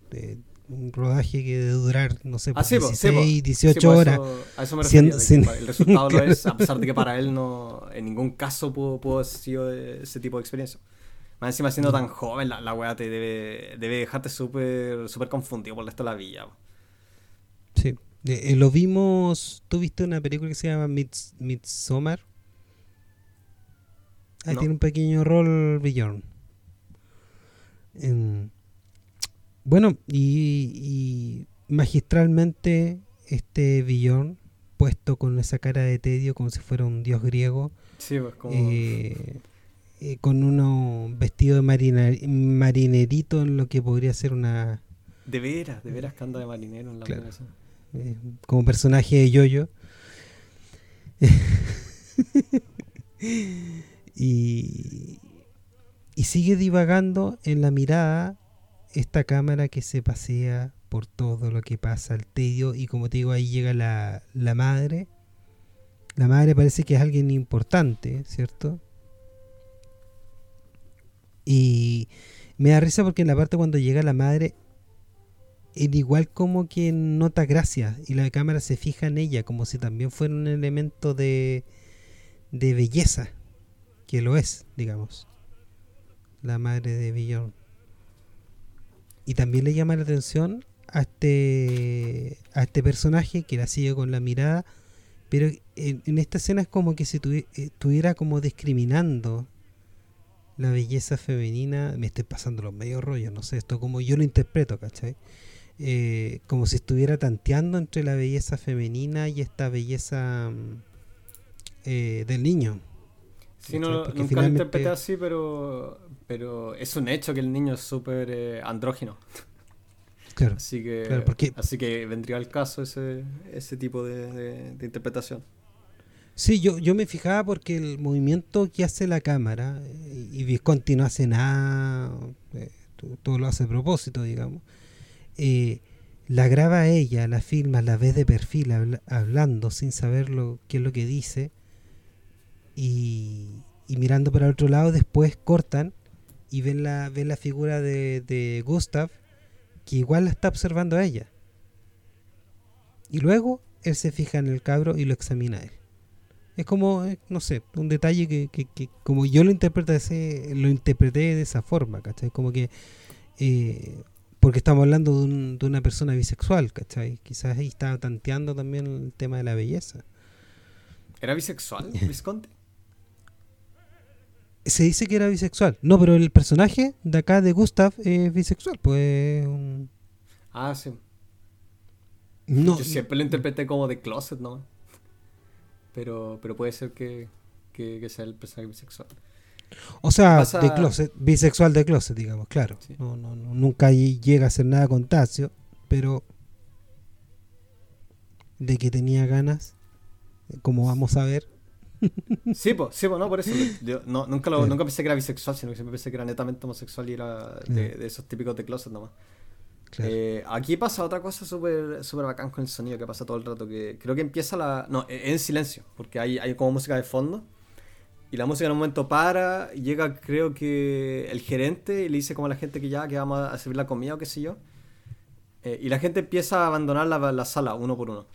un rodaje que debe durar, no sé, pues, 16, 18 horas. a eso me refiero. el resultado lo es, a pesar de que para él no, en ningún caso pudo, pudo haber sido ese tipo de experiencia. Más encima siendo tan joven, la, la weá te debe, debe dejarte súper super confundido por el resto de la vida. Sí. Eh, lo vimos, ¿tú viste una película que se llama Midsommar? Ahí tiene un pequeño rol Bjorn bueno, y, magistralmente este Billón, puesto con esa cara de tedio como si fuera un dios griego, pues, eh, eh, con uno vestido de marinerito en lo que podría ser una... De veras, de veras que anda de marinero en la claro, eh, Como personaje de yoyo. y, y sigue divagando en la mirada esta cámara que se pasea por todo lo que pasa, el tedio, y como te digo, ahí llega la, la madre. La madre parece que es alguien importante, ¿cierto? Y me da risa porque en la parte cuando llega la madre, el igual como que nota gracia y la cámara se fija en ella como si también fuera un elemento de, de belleza, que lo es, digamos la madre de Billon. Y también le llama la atención a este, a este personaje que la sigue con la mirada, pero en, esta escena es como que si eh, estuviera como discriminando la belleza femenina, me estoy pasando los medios rollos, no sé, esto como yo lo interpreto, ¿cachai? Eh, como si estuviera tanteando entre la belleza femenina y esta belleza mm, eh, del niño. Sí, no, nunca lo interpreté así, pero, pero es un hecho que el niño es súper eh, andrógino. Claro. Así que, así que vendría al caso ese, ese tipo de, interpretación. Sí, yo, yo me fijaba porque el movimiento que hace la cámara, eh, y Visconti no hace nada, eh, todo lo hace a propósito, digamos, la graba ella, la filma, la ves de perfil hablando sin saber lo, qué es lo que dice, y, y mirando para el otro lado después cortan y ven la, ven la figura de, de Gustav, que igual la está observando a ella. Y luego él se fija en el cabro y lo examina a él. Es como, eh, no sé, un detalle que, que, que como yo lo interpreté, lo interpreté de esa forma, ¿cachai? Como que, eh, porque estamos hablando de, un, de, una persona bisexual, ¿cachai? Quizás ahí estaba tanteando también el tema de la belleza. ¿Era bisexual, Visconti? se dice que era bisexual. No, pero el personaje de acá de Gustav es bisexual, pues. Ah, sí. No, Yo siempre lo interpreté como de closet, ¿no? Pero, pero puede ser que, que, sea el personaje bisexual. O sea, de closet, bisexual de closet, digamos, claro. No, no, nunca llega a hacer nada con Tacio, pero de que tenía ganas, como vamos a ver, Sí, pues, sí, no, por eso. Yo no, nunca, lo, nunca pensé que era bisexual, sino que siempre pensé que era netamente homosexual y era de, esos típicos de closet nomás. Eh, aquí pasa otra cosa súper super bacán con el sonido que pasa todo el rato, que creo que empieza la... No, e, en silencio, porque hay, hay como música de fondo. Y la música en un momento para, llega creo que el gerente y le dice como a la gente que ya, que vamos a servir la comida o qué sé yo. Eh, y la gente empieza a abandonar la, la sala uno por uno.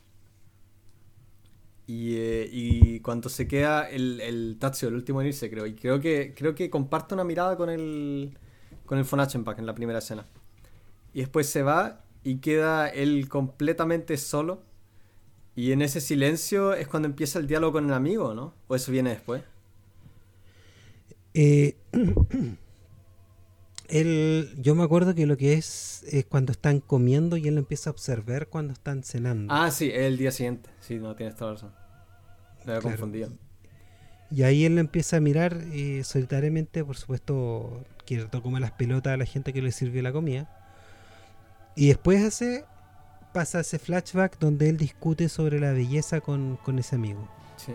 Y, eh, y, cuando se queda el, el Tazio, el último en irse, creo. Y creo que, creo que comparte una mirada con el, con el von Achenbach en la primera escena. Y después se va y queda él completamente solo. Y en ese silencio es cuando empieza el diálogo con el amigo, ¿no? ¿O eso viene después? Eh, él, yo me acuerdo que lo que es es cuando están comiendo y él empieza a observar cuando están cenando. Ah, sí, es el día siguiente. Sí, no, tienes toda la razón. Me había confundido. Y ahí él empieza a mirar eh, solitariamente, por supuesto, que toma las pelotas a la gente que le sirvió la comida. Y después hace pasa ese flashback donde él discute sobre la belleza con, ese amigo. Sí.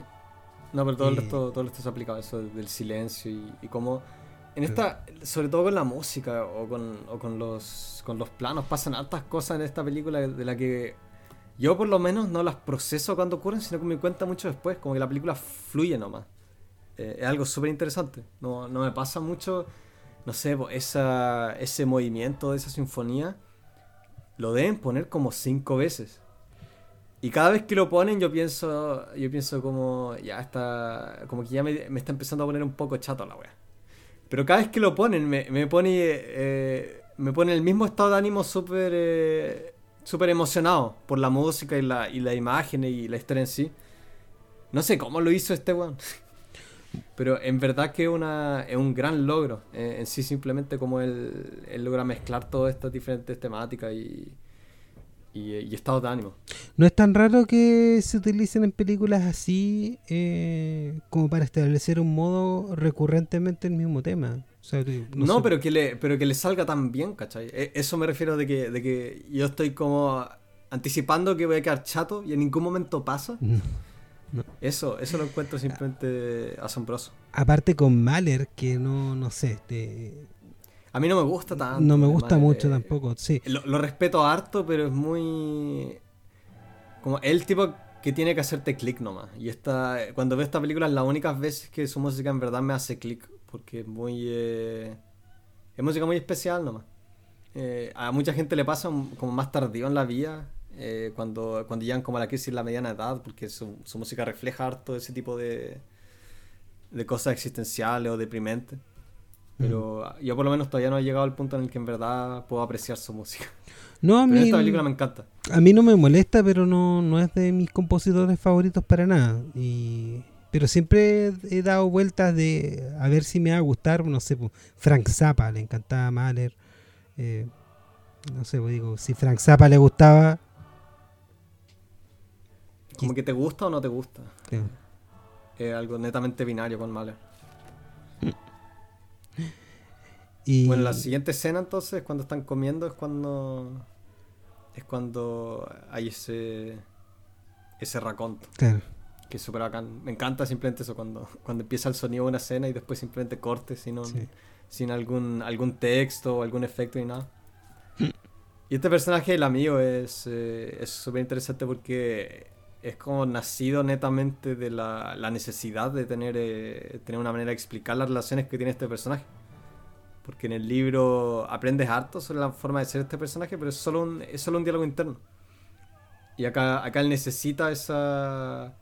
No, pero todo, el, resto, todo el resto se aplicado eso del silencio y, y cómo en esta, sobre todo con la música o con, o con, los, con los planos, pasan hartas cosas en esta película de la que yo por lo menos no las proceso cuando ocurren, sino que me cuenta mucho después, como que la película fluye nomás. Eh, es algo súper interesante. No, no, me pasa mucho, no sé, esa, ese movimiento de esa sinfonía lo deben poner como cinco veces. Y cada vez que lo ponen yo pienso, yo pienso como, ya está, como que ya me, me está empezando a poner un poco chato la wea. Pero cada vez que lo ponen, me, me pone. Eh, me pone el mismo estado de ánimo súper. Eh, súper emocionado por la música y la, y la imagen y la historia en sí. No sé cómo lo hizo este weón. Pero en verdad que una, es un gran logro. Eh, en sí, simplemente como él, él logra mezclar todas estas diferentes temáticas y, y, estado de ánimo. No es tan raro que se utilicen en películas así eh, como para establecer un modo recurrentemente el mismo tema. no, pero, que le, pero que le salga tan bien, ¿cachai? E, eso me refiero de que, de que yo estoy como anticipando que voy a quedar chato y en ningún momento pasa. Eso, eso lo encuentro simplemente asombroso. Aparte con Mahler, que no, no sé, te, a mí no me gusta tanto. No me gusta mucho tampoco, sí. Lo, respeto harto, pero es muy... Como el tipo que tiene que hacerte clic nomás. Y esta, cuando veo esta película es la única veces que su música en verdad me hace clic. Porque es muy... Eh, es música muy especial nomás. Eh, a mucha gente le pasa como más tardío en la vida. Eh, cuando, cuando llegan como a la crisis la mediana edad. Porque su, su música refleja harto ese tipo de, de cosas existenciales o deprimentes. Pero yo por lo menos todavía no he llegado al punto en el que en verdad puedo apreciar su música. No, a mí, esta película me encanta. A mí no me molesta, pero no, no es de mis compositores favoritos para nada. Y, pero siempre he dado vueltas de a ver si me va a gustar, no sé, Frank Zappa, le encantaba Mahler. Eh, no sé, pues digo, si Frank Zappa le gustaba... Como que te gusta o no te gusta. Es algo netamente binario con Mahler. Bueno, la siguiente escena entonces, cuando están comiendo, es cuando. Es cuando hay ese. Ese raconto. Claro. Que es súper bacán. Me encanta simplemente eso, cuando, cuando empieza el sonido de una escena y después simplemente corte sin, sin algún, algún texto o algún efecto ni nada. y este personaje, el amigo, es eh, súper interesante porque es como nacido netamente de la, la necesidad de tener, eh, tener una manera de explicar las relaciones que tiene este personaje. Porque en el libro aprendes harto sobre la forma de ser este personaje, pero es solo un, es solo un diálogo interno. Y acá, acá él necesita esa.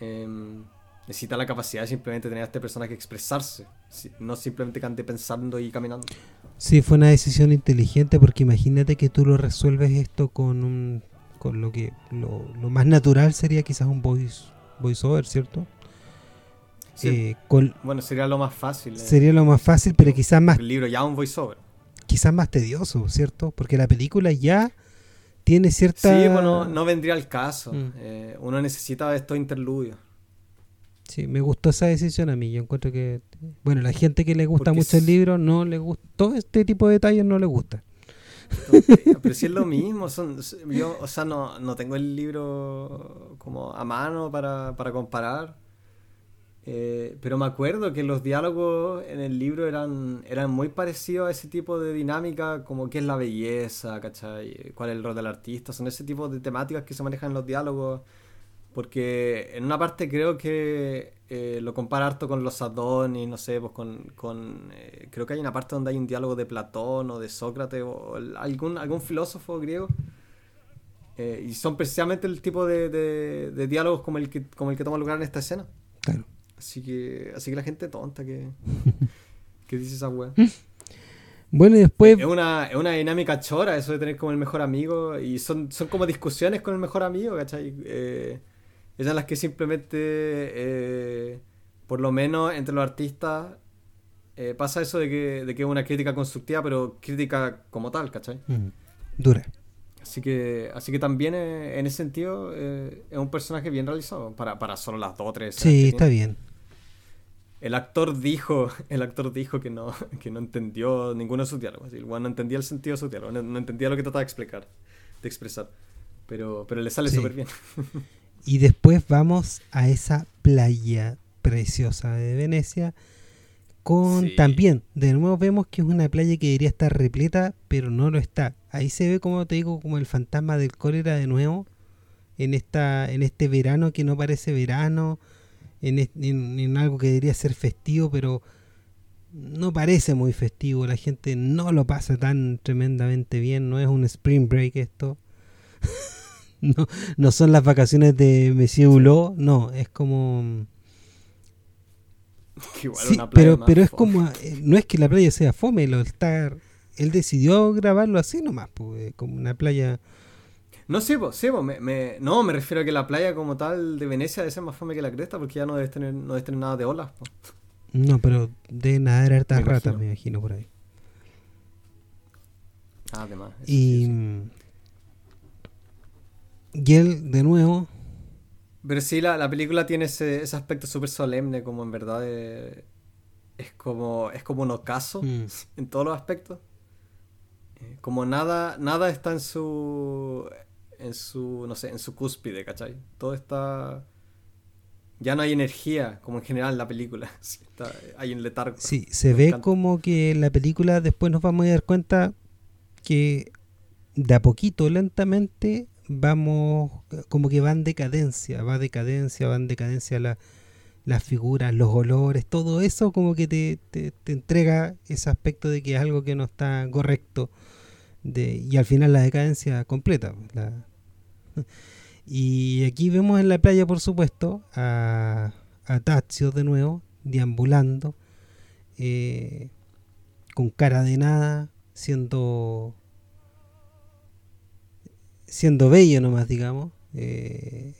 Em, necesita la capacidad de simplemente tener a este personaje expresarse, no simplemente que ande pensando y caminando. Sí, fue una decisión inteligente porque imagínate que tú lo resuelves esto con un con lo que lo, lo más natural sería quizás un voice voiceover, ¿cierto? Eh, bueno, sería lo más fácil. Eh. Sería lo más fácil, pero quizás más... El libro ya un voiceover. Quizás más tedioso, ¿cierto? Porque la película ya tiene cierta... Sí, bueno, no vendría al caso. Mm. Eh, uno necesita estos interludios. Sí, me gustó esa decisión a mí. Yo encuentro que, bueno, la gente que le gusta mucho el libro no le gusta, todo este tipo de detalles no le gusta. Pero si es lo mismo, son, yo, o sea, no, no tengo el libro como a mano para, para comparar. Eh, pero me acuerdo que los diálogos en el libro eran, eran muy parecidos a ese tipo de dinámica, como qué es la belleza, ¿cachai? ¿Cuál es el rol del artista? Son ese tipo de temáticas que se manejan en los diálogos. Porque en una parte creo que eh, lo compara harto con los Adonis, no sé, pues con... con eh, creo que hay una parte donde hay un diálogo de Platón o de Sócrates o algún, algún filósofo griego. y son precisamente el tipo de, de, de diálogos como el, que, como el que toma lugar en esta escena. Así que, así que la gente tonta que, que dice esa weá. Bueno, y después... Es una, es una dinámica chora eso de tener como el mejor amigo y son, son como discusiones con el mejor amigo, ¿cachai? Eh, esas las que simplemente, eh, por lo menos entre los artistas, eh, pasa eso de que, de que es una crítica constructiva, pero crítica como tal, ¿cachai? Mm, dura. Así que, así que también en ese sentido es un personaje bien realizado para, para solo las dos o tres. Sí, está bien. El actor dijo, el actor dijo que no, que no entendió ninguno de sus diálogos. El no entendía el sentido de su diálogo, no, entendía lo que trataba de explicar, de expresar. Pero, pero le sale súper bien. y después vamos a esa playa preciosa de Venecia. Con también, de nuevo vemos que es una playa que debería estar repleta, pero no lo está. Ahí se ve, como te digo, como el fantasma del cólera de nuevo en esta, en este verano que no parece verano en, algo que debería ser festivo, pero no parece muy festivo. La gente no lo pasa tan tremendamente bien. No es un spring break esto. no, no son las vacaciones de Monsieur Hulot. No, es como. pero, pero es como. Eh, no es que la playa sea fome, lo está, él decidió grabarlo así nomás, pues, como una playa no, sí, pues, sí, me, no, me refiero a que la playa como tal de Venecia debe ser más fome que la cresta porque ya no debe tener, no debe tener nada de olas. No, pero de nadar hartas ratas, me imagino, por ahí. Ah, además. Y, y él, de nuevo... Pero sí, la, la película tiene ese, ese aspecto súper solemne, como en verdad es como, es como un ocaso mm. en todos los aspectos. Eh, como nada, nada está en su en su, no sé, en su cúspide, ¿cachai? Todo está... Ya no hay energía, como en general en la película. hay un letargo. Sí, se ve como que en la película después nos vamos a dar cuenta que de a poquito, lentamente, vamos, como que van decadencia, va decadencia, van decadencia la, las figuras, los olores, todo eso como que te, te, te, entrega ese aspecto de que es algo que no está correcto. De, y al final la decadencia completa. Y aquí vemos en la playa, por supuesto, a, a Tazio de nuevo, deambulando, eh, con cara de nada, siendo siendo bello nomás, digamos. Eh,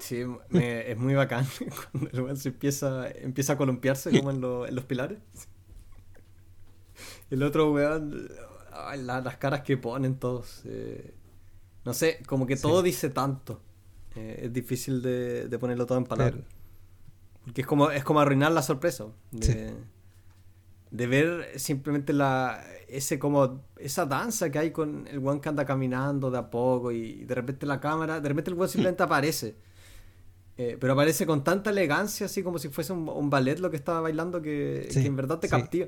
sí, es muy bacán cuando el se empieza, empieza a columpiarse como en, en los pilares. El otro weón, las caras que ponen todos. Eh, no sé, como que todo dice tanto. Eh, es difícil de, ponerlo todo en palabras. Porque es como, es como arruinar la sorpresa. De, de ver simplemente la ese como esa danza que hay con el one que anda caminando de a poco y de repente la cámara, de repente el one simplemente aparece. Eh, pero aparece con tanta elegancia, así como si fuese un, ballet lo que estaba bailando, que, en verdad te captiva.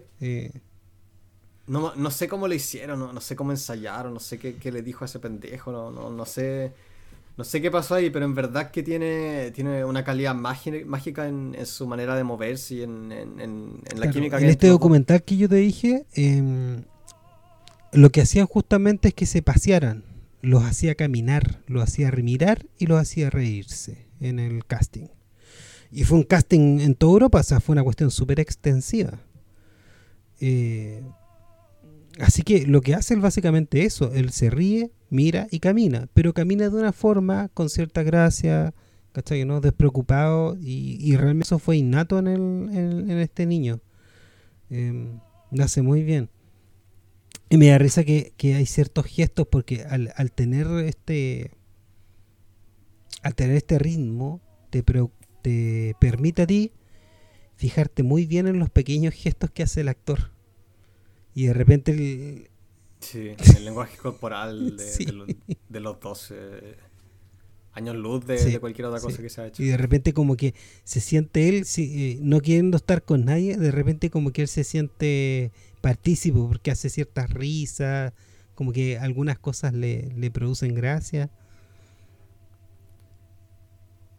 No, no sé cómo lo hicieron, no, no sé cómo ensayaron, no sé qué, qué, le dijo a ese pendejo, no, no, no sé. No sé qué pasó ahí, pero en verdad que tiene, tiene una calidad mágica en, su manera de moverse y en, en, la química En este documental que yo te dije, em, lo que hacían justamente es que se pasearan. Los hacía caminar, los hacía remirar y los hacía reírse en el casting. Y fue un casting en toda Europa, o sea, fue una cuestión súper extensiva. Eh, Así que lo que hace es básicamente eso, él se ríe, mira y camina, pero camina de una forma con cierta gracia, ¿cachai? ¿no? Despreocupado y, realmente eso fue innato en, el, en, este niño. Eh, hace muy bien. Y me da risa que, hay ciertos gestos porque al, tener este al tener este ritmo te, te permite a ti fijarte muy bien en los pequeños gestos que hace el actor. Y de repente el... Sí, el lenguaje corporal de, los, dos años luz de, cualquier otra cosa que se ha hecho. Y de repente como que se siente él, eh, no queriendo estar con nadie, de repente como que él se siente partícipe porque hace ciertas risas, como que algunas cosas le, producen gracia.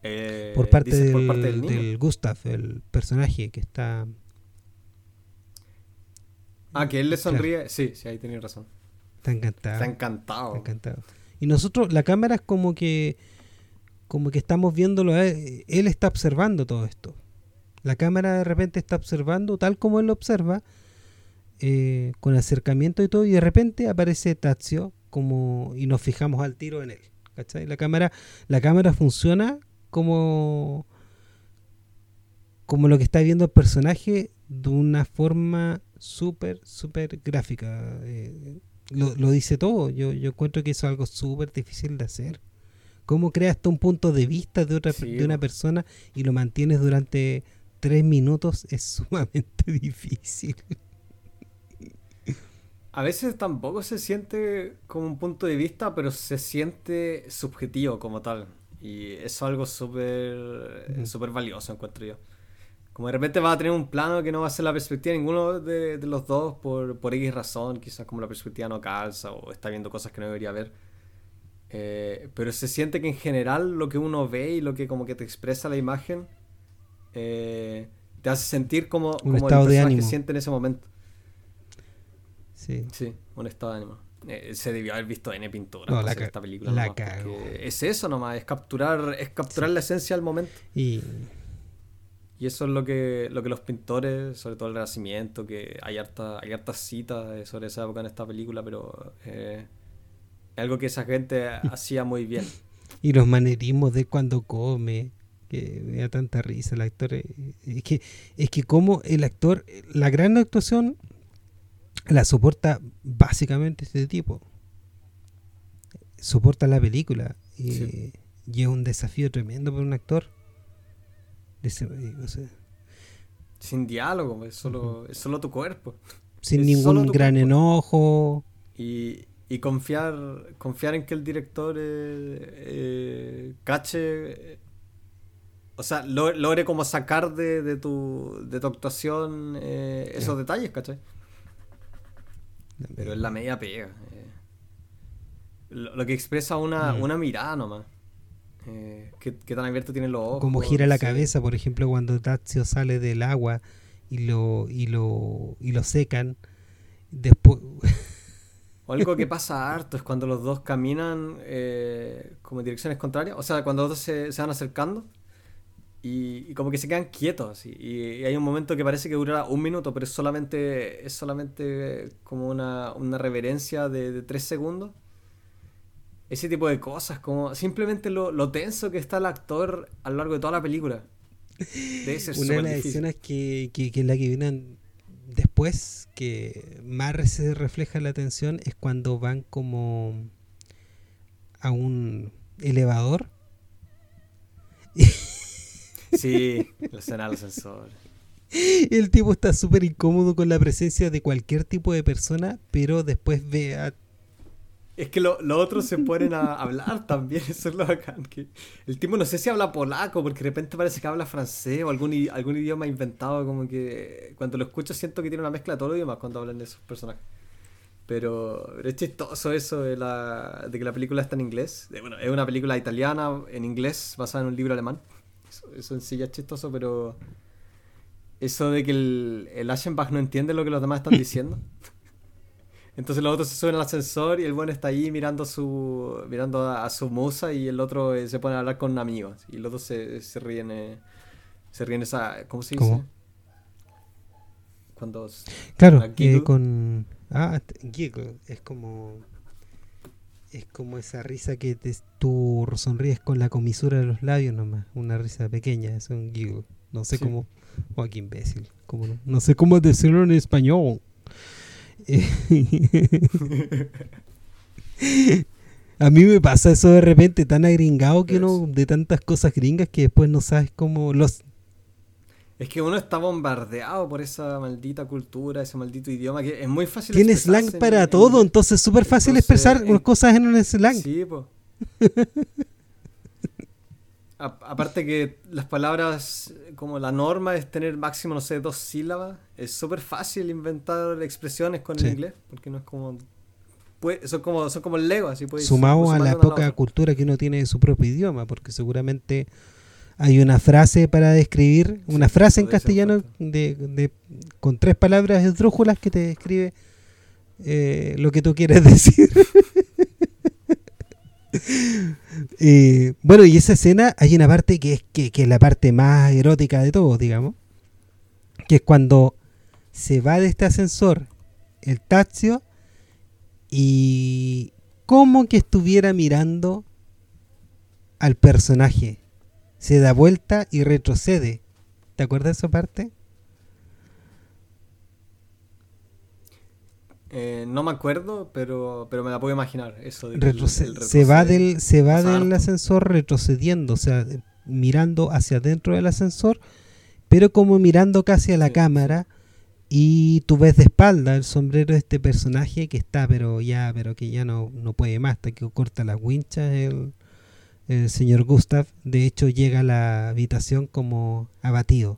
Eh, por, parte del, del Gustav, el personaje que está Ah, que él le sonríe. Sí, sí, ahí tenía razón. Está encantado. Está encantado. Está encantado. Y nosotros, la cámara es como que como que estamos viéndolo, él, él está observando todo esto. La cámara de repente está observando tal como él lo observa eh, con acercamiento y todo, y de repente aparece Tazio como, y nos fijamos al tiro en él. ¿cachai? La cámara, la cámara funciona como, como lo que está viendo el personaje de una forma súper, súper gráfica. Eh, lo, lo, dice todo. Yo, yo encuentro que eso es algo súper difícil de hacer. ¿Cómo creas un punto de vista de, otra, de una persona y lo mantienes durante tres minutos? Es sumamente difícil. A veces tampoco se siente como un punto de vista, pero se siente subjetivo como tal. Y eso es algo súper súper valioso, encuentro yo. Como de repente va a tener un plano que no va a ser la perspectiva de ninguno de, los dos por, por X razón, quizás como la perspectiva no calza o está viendo cosas que no debería ver. Eh, pero se siente que en general lo que uno ve y lo que como que te expresa la imagen eh, te hace sentir como, un como estado el de ánimo. que siente en ese momento. Sí. Sí, un estado de ánimo. Eh, se debió haber visto N pintura no, esta película. es eso nomás, es capturar, es capturar la esencia del momento. Y... y eso es lo que, lo que los pintores, sobre todo el Renacimiento, que hay harta, hay hartas citas sobre esa época en esta película, pero eh, es algo que esa gente hacía muy bien. Y los manerismos de cuando come, que me da tanta risa el actor. Eh, es que, es que como el actor, la gran actuación la soporta básicamente este tipo. Soporta la película. Y, es un desafío tremendo para un actor. Eh, Sin diálogo, es solo, es solo tu cuerpo. Sin ningún gran enojo. Y, y, confiar confiar en que el director eh, eh, cache o sea logre como sacar de, de, tu, de tu actuación esos detalles, ¿cachai? Pero es la media pega. Eh. Lo, que expresa una, mm. una mirada nomás. Eh, ¿qué, tan abierto tienen los ojos? Como gira la cabeza, por ejemplo, cuando Tazio sale del agua y lo, y lo, y lo secan. Después. O algo que pasa harto es cuando los dos caminan eh, como en direcciones contrarias. O sea, cuando los dos se, se van acercando y, como que se quedan quietos. Y, hay un momento que parece que dura un minuto, pero es solamente, es solamente como una, una reverencia de, tres segundos. Ese tipo de cosas, como simplemente lo, lo, tenso que está el actor a lo largo de toda la película. una de las escenas que, que, que, la que vienen después, que más se refleja la tensión, es cuando van como a un elevador. Sí, la escena del ascensor. El tipo está súper incómodo con la presencia de cualquier tipo de persona, pero después ve a... Es que los lo otros se ponen a hablar también, eso es lo bacán. Que el tipo no sé si habla polaco, porque de repente parece que habla francés o algún, algún idioma inventado, como que cuando lo escucho siento que tiene una mezcla de todos los idiomas cuando hablan de esos personajes. Pero, es chistoso eso de, la, de que la película está en inglés. Bueno, es una película italiana en inglés basada en un libro alemán. Eso, en sí ya es chistoso, pero eso de que el, el Aschenbach no entiende lo que los demás están diciendo. Entonces los otros se suben al ascensor y el bueno está ahí mirando su mirando a, su musa y el otro eh, se pone a hablar con amigos y los dos se, se ríen eh, se ríen esa ¿cómo se dice? Cuando Claro, eh, con ah, giggle es como es como esa risa que te, tú sonríes con la comisura de los labios nomás, una risa pequeña, es un giggle. No sé cómo, oh, qué imbécil, ¿cómo no? no sé cómo decirlo en español. A mí me pasa eso de repente tan agringado que uno de tantas cosas gringas que después no sabes cómo los es que uno está bombardeado por esa maldita cultura, ese maldito idioma, que es muy fácil Tiene slang para todo, entonces es súper fácil expresar cosas en un slang. Sí, pues. aparte que las palabras, como la norma es tener máximo, no sé, dos sílabas, es súper fácil inventar expresiones con el inglés, porque no es como... son como son como el Lego, así puedes... Sumado a la poca cultura que uno tiene de su propio idioma, porque seguramente hay una frase para describir, una frase en castellano de, de, con tres palabras esdrújulas que te describe eh, lo que tú quieres decir. bueno, y esa escena hay una parte que es, que, que es la parte más erótica de todo, digamos, que es cuando se va de este ascensor el Tazio y como que estuviera mirando al personaje. Se da vuelta y retrocede. ¿Te acuerdas de esa parte? Eh, no me acuerdo, pero, pero me la puedo imaginar. Eso se va del, se va del ascensor retrocediendo, o sea, mirando hacia adentro del ascensor, pero como mirando casi a la cámara. Y tú ves de espalda el sombrero de este personaje que está, pero ya, pero que ya no, no puede más, hasta que corta las winchas el, el señor Gustav. De hecho, llega a la habitación como abatido.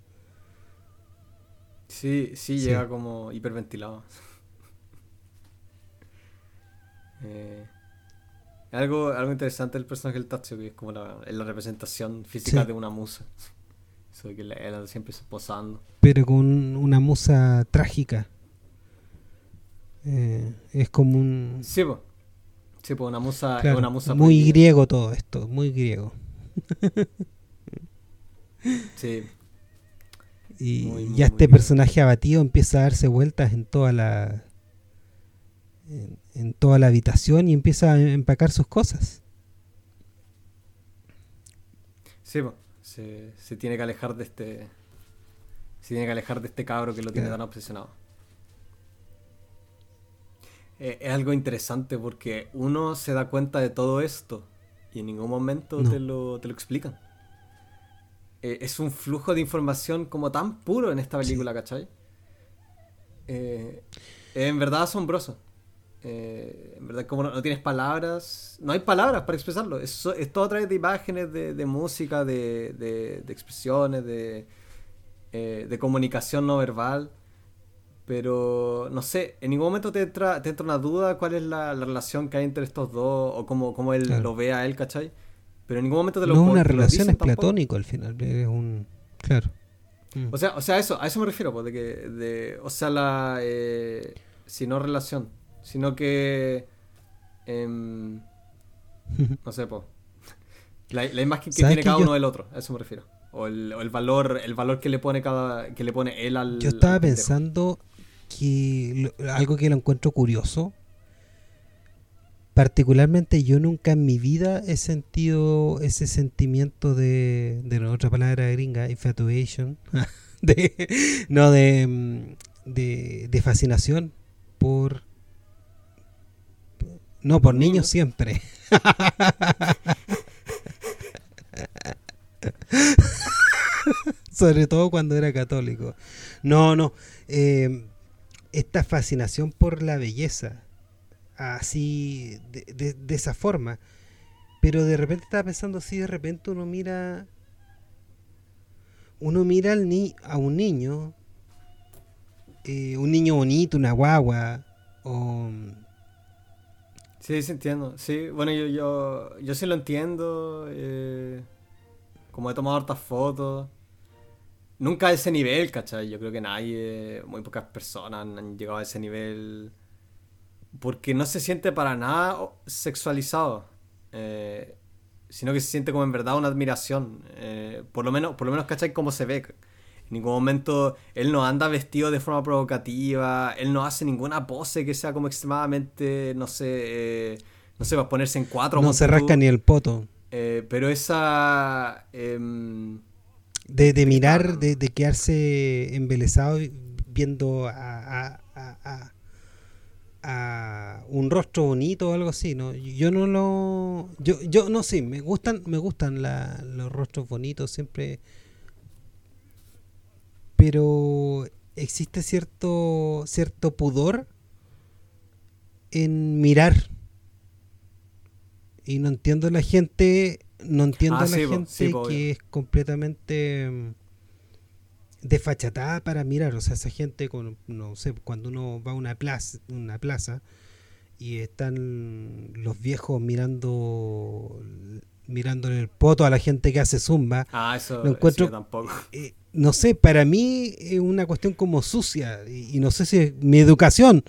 Sí, sí, llega como hiperventilado. Eh, algo, algo interesante del personaje del Tazio, que es como la, la representación física de una musa. Eso de que él siempre posando. Pero con una musa trágica. Eh, es como un. Sí, pues. Sí, pues una musa, una musa muy griego todo esto, muy griego. sí. Y ya este personaje abatido empieza a darse vueltas en toda la en, toda la habitación y empieza a empacar sus cosas. Sí, se, se, tiene que alejar de este. Se tiene que alejar de este cabro que lo tiene tan obsesionado. Eh, es algo interesante porque uno se da cuenta de todo esto y en ningún momento te, lo, te lo explican. Eh, es un flujo de información como tan puro en esta película, ¿cachai? Eh, es en verdad asombroso. En verdad, como no, tienes palabras, no hay palabras para expresarlo. Es, es todo a través de imágenes, de, música, de, de, expresiones, de, de comunicación no verbal. Pero no sé, en ningún momento te entra, te entra una duda cuál es la, relación que hay entre estos dos o cómo, cómo él lo ve a él, ¿cachai? Pero en ningún momento te lo No, una relación es platónico al final, es un. Claro. Mm. O sea, o sea, eso, a eso me refiero, pues, de que, de, o sea, la, eh, si no relación, sino que, em, no sé, pues, la, la, imagen que tiene cada uno del otro, a eso me refiero, o el, o el, valor, el valor que le pone cada, que le pone él al. Yo estaba pensando que algo que lo encuentro curioso. Particularmente yo nunca en mi vida he sentido ese sentimiento de, de otra palabra gringa, infatuation, de, no, de, de, de fascinación por... No, por niños siempre. Sobre todo cuando era católico. No, no. Eh, esta fascinación por la belleza, así, de, esa forma. Pero de repente estaba pensando así, de repente uno mira, uno mira al ni a un niño, eh, un niño bonito, una guagua, o... Sí, sí entiendo. Sí, bueno, yo, yo, yo sí lo entiendo. Eh, como he tomado hartas fotos nunca a ese nivel, ¿cachai? Yo creo que nadie, muy pocas personas han llegado a ese nivel porque no se siente para nada sexualizado, eh, sino que se siente como en verdad una admiración, eh, por lo menos, por lo menos, ¿cachai? Cómo se ve. En ningún momento él no anda vestido de forma provocativa, él no hace ninguna pose que sea como extremadamente, no sé, eh, no sé, va a ponerse en cuatro. No se rasca ni el poto. pero esa... Em, de, de mirar, de, de, quedarse embelesado viendo a, a, a, un rostro bonito o algo así, ¿no? Yo no lo... Yo, yo no sé, me gustan, me gustan la, los rostros bonitos siempre, pero existe cierto, cierto pudor en mirar. Y no entiendo la gente no entiendo a ah, la gente que es completamente mm, desfachatada para mirar. O sea, esa gente, con, no sé, cuando uno va a una plaza, una plaza y están los viejos mirando mirando el poto a la gente que hace zumba. Ah, eso, lo encuentro, tampoco. Eh, no sé, para mí es una cuestión como sucia y, no sé si es mi educación,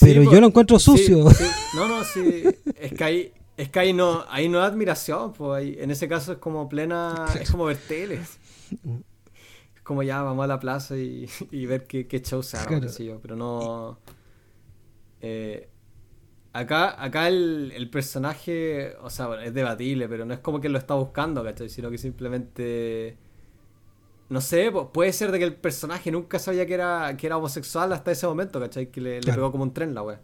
pero yo lo encuentro sucio. No, no, sí, es que ahí es que ahí no, ahí no hay admiración, pues en ese caso es como plena, es como ver teles. Es como ya vamos a la plaza y, ver qué, qué show se haga, pero no... Eh, acá acá el, personaje, o sea, es debatible, pero no es como que lo está buscando, ¿cachai? Sino que simplemente... No sé, puede ser de que el personaje nunca sabía que era, que era homosexual hasta ese momento, ¿cachai? Que le, le pegó como un tren la wea.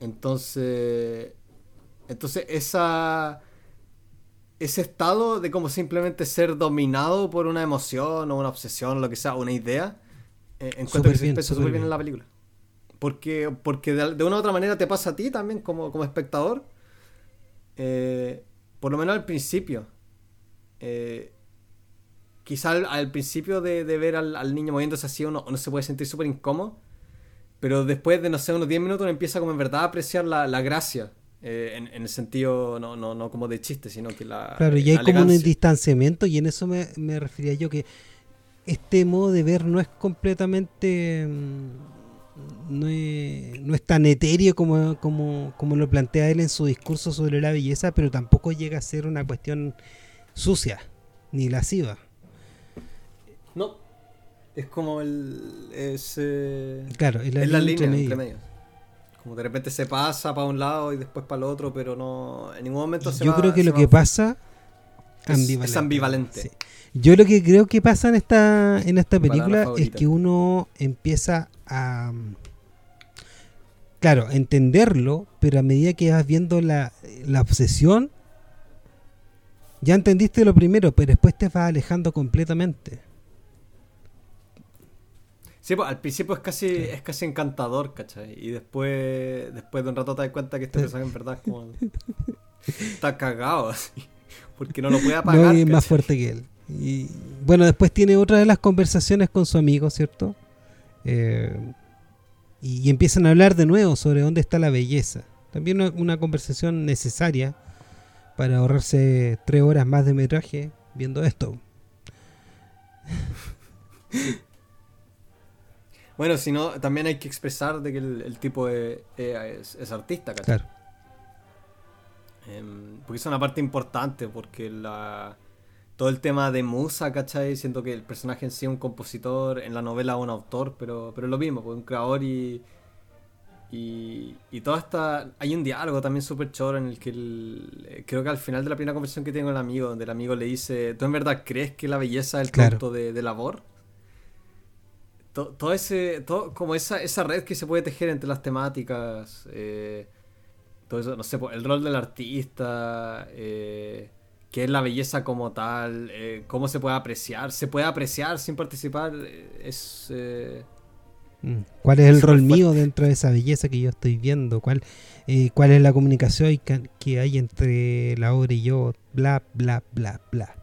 Entonces... Entonces esa ese estado de como simplemente ser dominado por una emoción o una obsesión, lo que sea, una idea, eh, encuentro que se expresa súper bien en la película. Porque, porque de, una u otra manera te pasa a ti también como, como espectador. Eh, por lo menos al principio. Eh, quizá al, principio de, ver al, niño moviéndose así uno, uno se puede sentir súper incómodo. Pero después de, no sé, unos 10 minutos uno empieza como en verdad a apreciar la, la gracia eh, en, el sentido no, no, no como de chiste, sino que la. Claro, y hay como un distanciamiento, y en eso me, me, refería yo que este modo de ver no es completamente. Mm, no es, no es tan etéreo como, como, como lo plantea él en su discurso sobre la belleza, pero tampoco llega a ser una cuestión sucia ni lasciva. No, es como el. Es, eh, claro, es la, línea entre medios. Como de repente se pasa para un lado y después para el otro, pero no en ningún momento se Yo creo que lo que pasa es ambivalente. Yo lo que creo que pasa en esta en esta película es que uno empieza a claro, entenderlo, pero a medida que vas viendo la, la obsesión ya entendiste lo primero, pero después te vas alejando completamente. Sí, pues al principio es casi, es casi encantador, ¿cachai? Y después, después de un rato te das cuenta que este personaje en verdad como, está cagado así. Porque no lo puede apagar. No, es más fuerte que él. Y bueno, después tiene otra de las conversaciones con su amigo, ¿cierto? Eh, y, empiezan a hablar de nuevo sobre dónde está la belleza. También una, una conversación necesaria para ahorrarse tres horas más de metraje viendo esto. Bueno, si no, también hay que expresar de que el, tipo es, artista, ¿cachai? Claro. Em, porque es una parte importante, porque la todo el tema de musa, ¿cachai? Siento que el personaje en sí es un compositor, en la novela un autor, pero, pero es lo mismo, pues un creador y, y, y toda esta... Hay un diálogo también súper choro en el que creo que al final de la primera conversación que tengo con el amigo, donde el amigo le dice, ¿tú en verdad crees que la belleza es el punto de, de labor? todo, ese, todo, como esa, esa red que se puede tejer entre las temáticas, eh, todo eso, no sé, el rol del artista, eh, qué es la belleza como tal, eh, cómo se puede apreciar, se puede apreciar sin participar, es... Mm. ¿Cuál es el rol mío dentro de esa belleza que yo estoy viendo? ¿Cuál, ¿Cuál es la comunicación que hay entre la obra y yo? Bla, bla, bla, bla.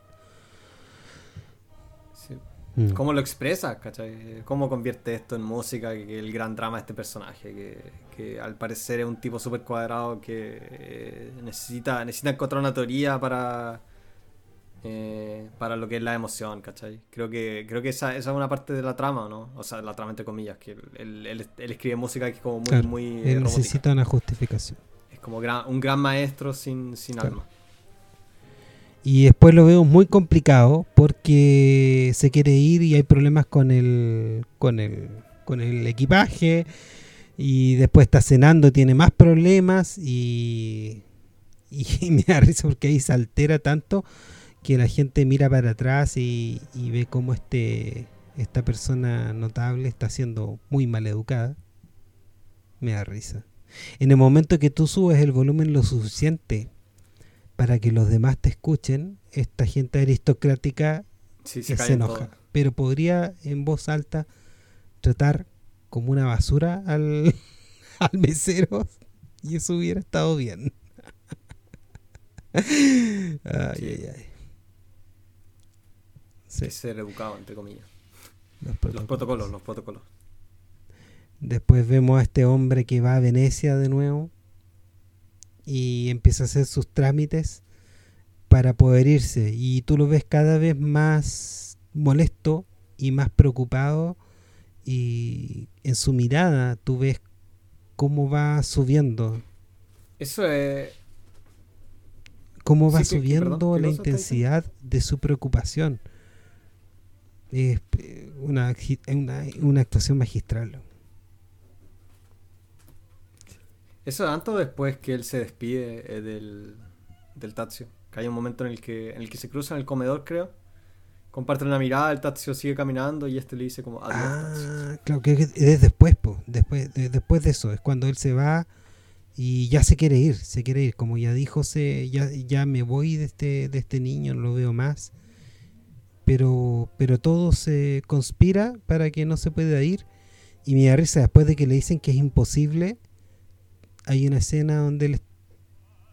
Mm. ¿Cómo lo expresa? ¿cachai? ¿Cómo convierte esto en música? Que, el gran drama de este personaje, que, al parecer es un tipo súper cuadrado que eh, necesita, necesita encontrar una teoría para, eh, para lo que es la emoción, ¿cachai? Creo que, creo que esa, esa, es una parte de la trama, ¿no? O sea, la trama entre comillas, que él, él, escribe música que es como muy... muy él necesita una justificación. Es como un gran maestro sin, sin alma. Y después lo veo muy complicado porque se quiere ir y hay problemas con el, con el, con el equipaje. Y después está cenando, tiene más problemas y, me da risa porque ahí se altera tanto que la gente mira para atrás y, y ve cómo este, esta persona notable está siendo muy mal educada. Me da risa. En el momento que tú subes el volumen lo suficiente para que los demás te escuchen, esta gente aristocrática se, enoja. Pero podría en voz alta tratar como una basura al, al mesero y eso hubiera estado bien. ay, ay, ay. Ser educado, entre comillas. Los protocolos, los protocolos. Después vemos a este hombre que va a Venecia de nuevo y empieza a hacer sus trámites para poder irse. Y tú lo ves cada vez más molesto y más preocupado y en su mirada tú ves cómo va subiendo. Eso es... Cómo va subiendo la intensidad de su preocupación. Es una, una, una actuación magistral. Eso antes o después que él se despide eh, del, del Tazio. Que hay un momento en el que, en el que se cruzan en el comedor, creo. Comparten una mirada, el Tazio sigue caminando y este le dice como adiós. Ah, claro que es después, po. Después, de, después de eso. Es cuando él se va y ya se quiere ir, se quiere ir. Como ya dijo, se, ya, ya me voy de este, de este niño, no lo veo más. Pero, pero todo se conspira para que no se pueda ir. Y me da risa después de que le dicen que es imposible. Hay una escena donde él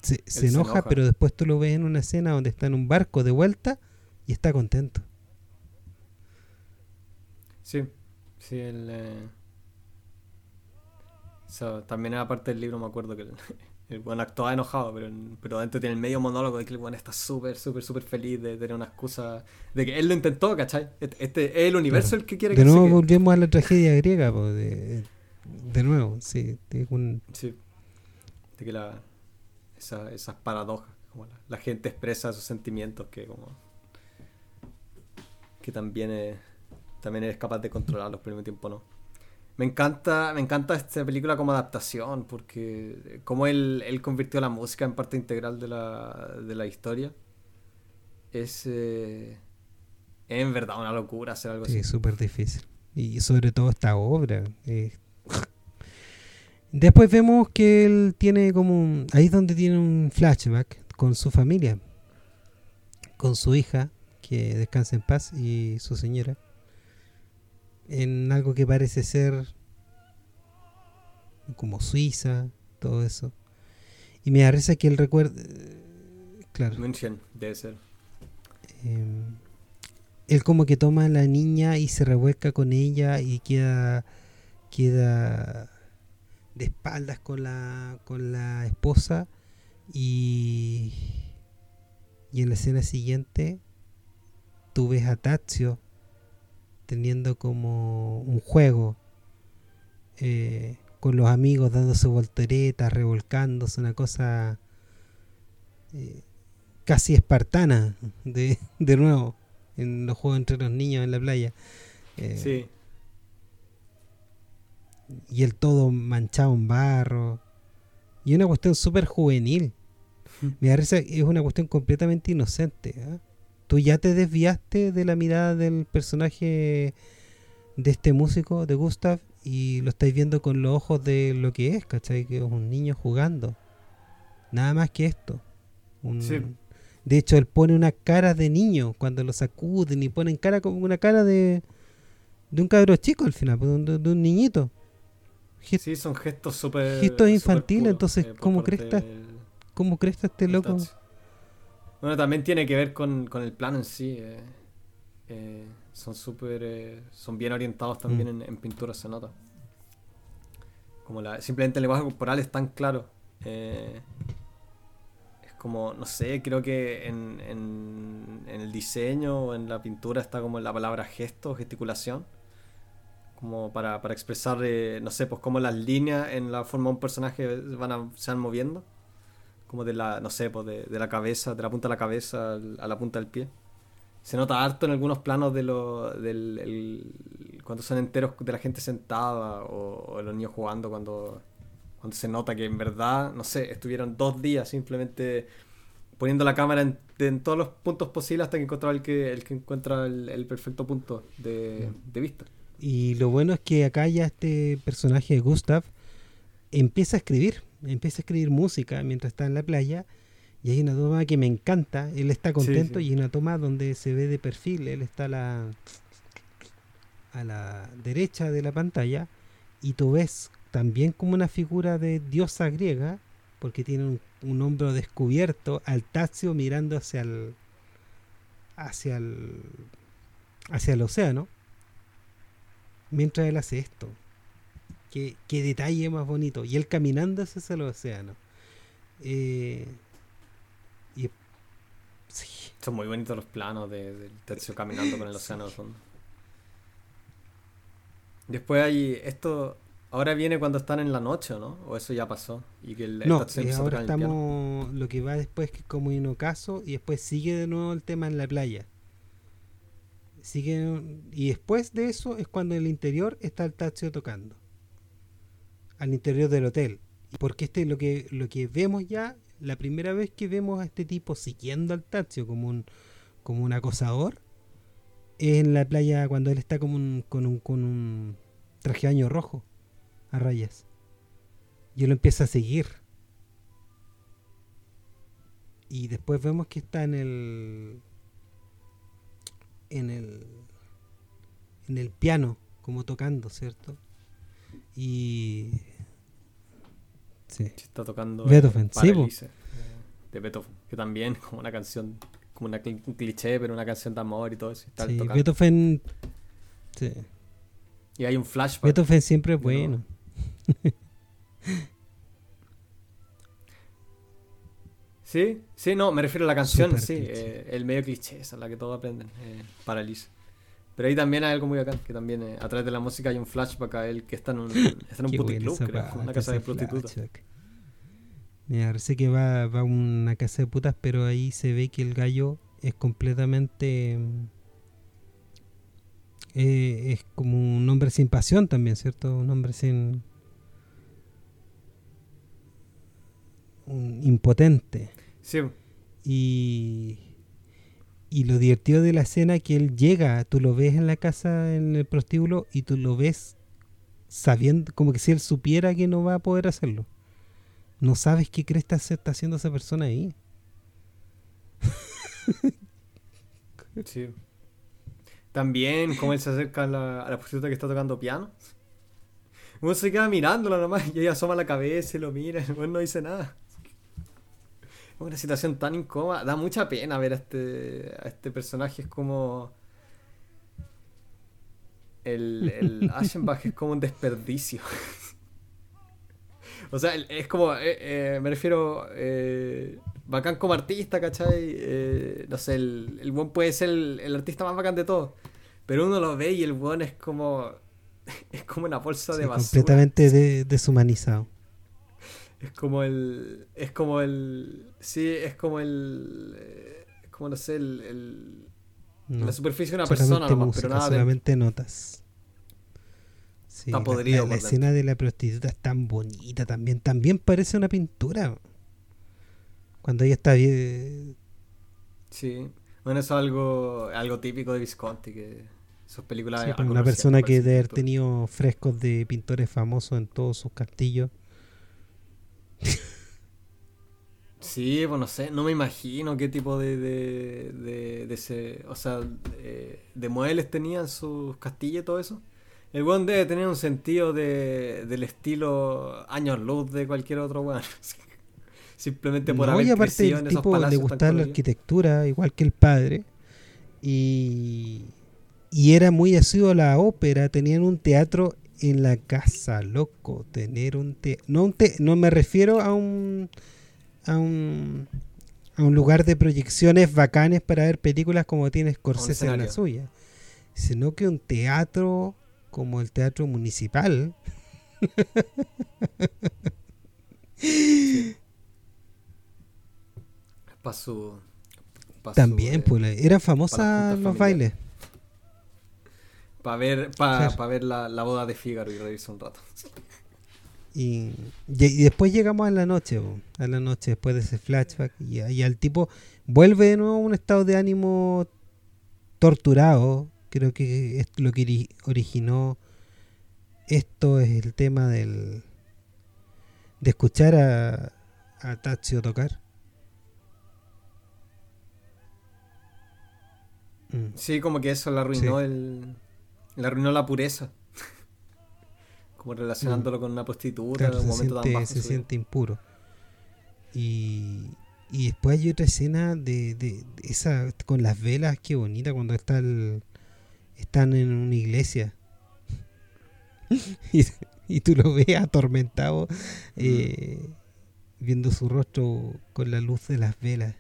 se, se, enoja, enoja, pero después tú lo ves en una escena donde está en un barco de vuelta y está contento. Sí, sí, el, eh... so, también era parte del libro, me acuerdo que el, el buen actuaba enojado, pero, pero dentro tiene el medio monólogo de que el buen está súper, súper, súper feliz de tener una excusa, de que él lo intentó, ¿cachai? Este, este es el universo claro. el que quiere de que De nuevo volvemos a la tragedia griega, pues, de, de nuevo, sí. Un... sí. De que la, esa, esas paradojas, como la, la, gente expresa sus sentimientos que como que también es, también eres capaz de controlarlos, pero al mismo tiempo no. Me encanta, me encanta esta película como adaptación, porque como él, él convirtió la música en parte integral de la, de la historia, es, eh, es en verdad una locura hacer algo sí, así. Es súper difícil. Y sobre todo esta obra. Eh. Después vemos que él tiene como un, ahí es donde tiene un flashback con su familia, con su hija, que descansa en paz, y su señora en algo que parece ser como Suiza, todo eso. Y me da risa que él recuerda. Claro. München, debe ser. Eh, él como que toma a la niña y se revuelca con ella y queda. queda de espaldas con la. con la esposa. Y. Y en la escena siguiente. Tú ves a Tazio teniendo como un juego eh, con los amigos dándose volteretas, revolcándose, una cosa eh, casi espartana de, de nuevo en los juegos entre los niños en la playa. Eh, sí. Y el todo manchado en barro. Y una cuestión súper juvenil. Me parece es una cuestión completamente inocente. ¿eh? tú ya te desviaste de la mirada del personaje de este músico, de Gustav, y lo estáis viendo con los ojos de lo que es, ¿cachai? Que es un niño jugando. Nada más que esto. Un... Sí. De hecho, él pone una cara de niño cuando lo sacuden y ponen cara como una cara de, de un cabro chico al final, pues, de, de un niñito. Sí, son gestos súper. Gestos infantiles, entonces, eh, ¿cómo crees del... ¿cómo crees este loco? Touch. Bueno, también tiene que ver con, con el plano en sí. Eh, eh, son súper. Eh, son bien orientados también mm. en, en, pintura, se nota. Como la, simplemente el lenguaje corporal es tan claro. es como, no sé, creo que en, en, en, el diseño o en la pintura está como la palabra gesto, gesticulación. Como para, para expresar, no sé, pues cómo las líneas en la forma de un personaje van a, se van moviendo como de la, no sé, pues de, de, la cabeza, de la punta de la cabeza a la punta del pie. Se nota harto en algunos planos de lo, del el, cuando son enteros de la gente sentada o, o, los niños jugando, cuando, cuando se nota que en verdad, no sé, estuvieron dos días simplemente poniendo la cámara en, en todos los puntos posibles hasta que encontraba el que, el que encuentra el, el perfecto punto de, de vista. Y lo bueno es que acá ya este personaje, Gustav, empieza a escribir empieza a escribir música mientras está en la playa. Y hay una toma que me encanta, él está contento sí, sí. y una toma donde se ve de perfil, él está a la, a la derecha de la pantalla. Y tú ves también como una figura de diosa griega, porque tiene un, un hombro descubierto, al Tazio mirando hacia el hacia el hacia el océano mientras él hace esto Qué, qué, detalle más bonito. Y él caminando hacia el océano. Eh, y, sí. Son muy bonitos los planos del de tercio caminando con el océano sí. Después hay esto. Ahora viene cuando están en la noche, ¿no? O eso ya pasó. Y que el, no, eh, ahora estamos. Lo que va después que es como un ocaso. Y después sigue de nuevo el tema en la playa. Sigue, y después de eso es cuando en el interior está el taxio tocando al interior del hotel. Porque este lo que, lo que vemos ya, la primera vez que vemos a este tipo siguiendo al Tazio como un, como un acosador, es en la playa cuando él está como un, con, un, con un traje de año rojo a rayas. Y él lo empieza a seguir. Y después vemos que está en el. En el. En el piano, como tocando, ¿cierto? Y. Sí. Está tocando. Beethoven, sí, de Beethoven, que también como una canción, como una, un cliché, pero una canción de amor y todo eso. sí, Beethoven. Sí. Y hay un flashback. Beethoven siempre es bueno. Sí, sí, no, me refiero a la canción, sí, eh, el medio cliché, esa es la que todos aprenden, eh, Paraliza. Pero ahí también hay algo muy bacán, que también eh, a través de la música hay un flashback a él que está en un, está en un puticlub, creo, una casa de prostitutas. Mira, parece que va, va a una casa de putas, pero ahí se ve que el gallo es completamente... Eh, es como un hombre sin pasión también, ¿cierto? Un hombre sin... Un impotente. Sí. Y, y lo divertido de la escena es que él llega, tú lo ves en la casa, en el prostíbulo, y tú lo ves sabiendo, como que si él supiera que no va a poder hacerlo. No sabes qué crees que está haciendo esa persona ahí. sí. También, como él se acerca a la, a la prostituta que está tocando piano. Uno se queda mirándola nomás y ella asoma la cabeza y lo mira. Bueno, no dice nada una situación tan incómoda. Da mucha pena ver a este, a este personaje. Es como. El, el Aschenbach es como un desperdicio. o sea, es como. Eh, eh, me refiero. Eh, bacán como artista, ¿cachai? no sé, el, el buen puede ser el, artista más bacán de todos. Pero uno lo ve y el buen es como. Es como una bolsa de basura. Completamente deshumanizado. Es como el. Es como el. Sí, es como el. Es como, no sé, el. la superficie de una persona, nomás, pero nada solamente notas. Sí, está podrido. La, escena de la prostituta es tan bonita también. También parece una pintura. Cuando ella está bien. Sí. Bueno, eso es algo, algo típico de Visconti, que sus películas... Sí, una persona que debe haber tenido frescos de pintores famosos en todos sus castillos Sí, pues no sé, no me imagino qué tipo de, de, de, ese, o sea, de, muebles tenían sus castillos y todo eso. El weón debe tener un sentido de, del estilo años luz de cualquier otro weón. Simplemente por haber aparte el tipo le gustaba la arquitectura, igual que el padre. Y, y era muy asiduo a la ópera, tenían un teatro en la casa, loco, tener un te no un no me refiero a un a un a un lugar de proyecciones bacanes para ver películas como tiene Scorsese en la suya, sino que un teatro como el teatro municipal. También, pues, eran famosas los bailes. Para ver, para ver la, la, boda de Fígaro y reírse un rato. Y, y, después llegamos a la noche, a la noche después de ese flashback. Y, y al tipo vuelve de nuevo a un estado de ánimo torturado. Creo que es lo que originó esto es el tema del de escuchar a, a Tazio tocar. Mm. Sí, como que eso le arruinó el le arruinó la pureza. Como relacionándolo mm. con una prostituta en un momento siente, tan Se siente impuro. Y, y después hay otra escena de, de, esa con las velas, qué bonita, cuando está están en una iglesia. y, y, tú lo ves atormentado, eh, viendo su rostro con la luz de las velas.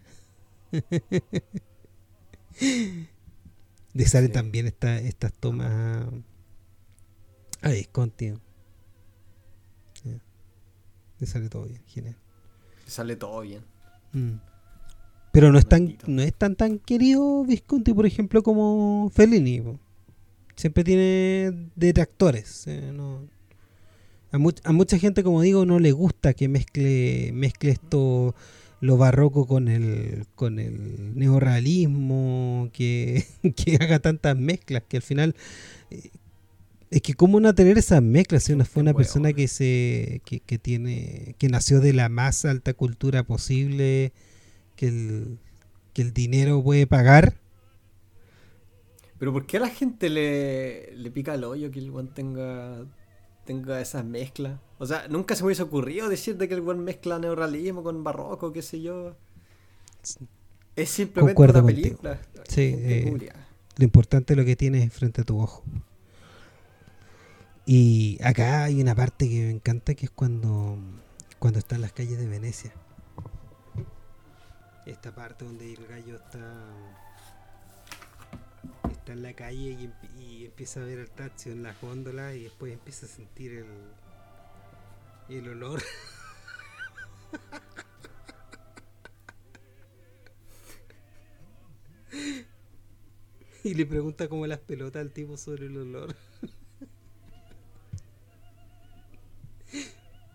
De sale también esta, estas tomas a Visconti. Le sale todo bien, genial. Le sale todo bien. Mm. Pero no es tan, no es tan tan querido Visconti, por ejemplo, como Fellini. Siempre tiene detractores. Eh, A, mucha gente, como digo, no le gusta que mezcle, mezcle esto lo barroco con el con el neorrealismo, que, que haga tantas mezclas, que al final eh, es que cómo no tener esas mezclas si una fue una persona que se que, que, tiene que nació de la más alta cultura posible que el, que el dinero puede pagar pero ¿por qué a la gente le, le pica el hoyo que el buen tenga tenga esas mezclas? O sea, nunca se me hubiese ocurrido decirte que el buen mezcla neorrealismo con barroco, qué sé yo. Es simplemente una película. Sí, eh, lo importante es lo que tienes frente a tu ojo. Y acá hay una parte que me encanta que es cuando, cuando está en las calles de Venecia. Esta parte donde el gallo está, está en la calle y, empieza a ver el taxi en la góndola y después empieza a sentir el, el olor. y le pregunta cómo las pelotas al tipo sobre el olor.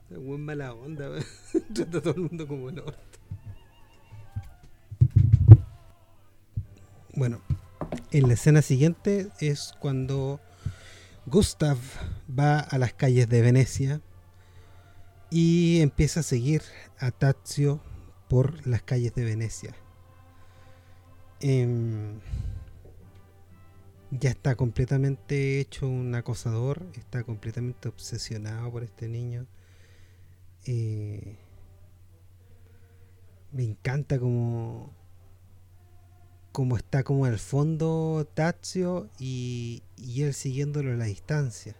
buen mala onda, trata todo el mundo como el. Bueno, en la escena siguiente es cuando Gustav va a las calles de Venecia y empieza a seguir a Tazio por las calles de Venecia. Em, ya está completamente hecho un acosador, está completamente obsesionado por este niño. Eh, me encanta como como está como al fondo Tazio y, y él siguiéndolo a la distancia.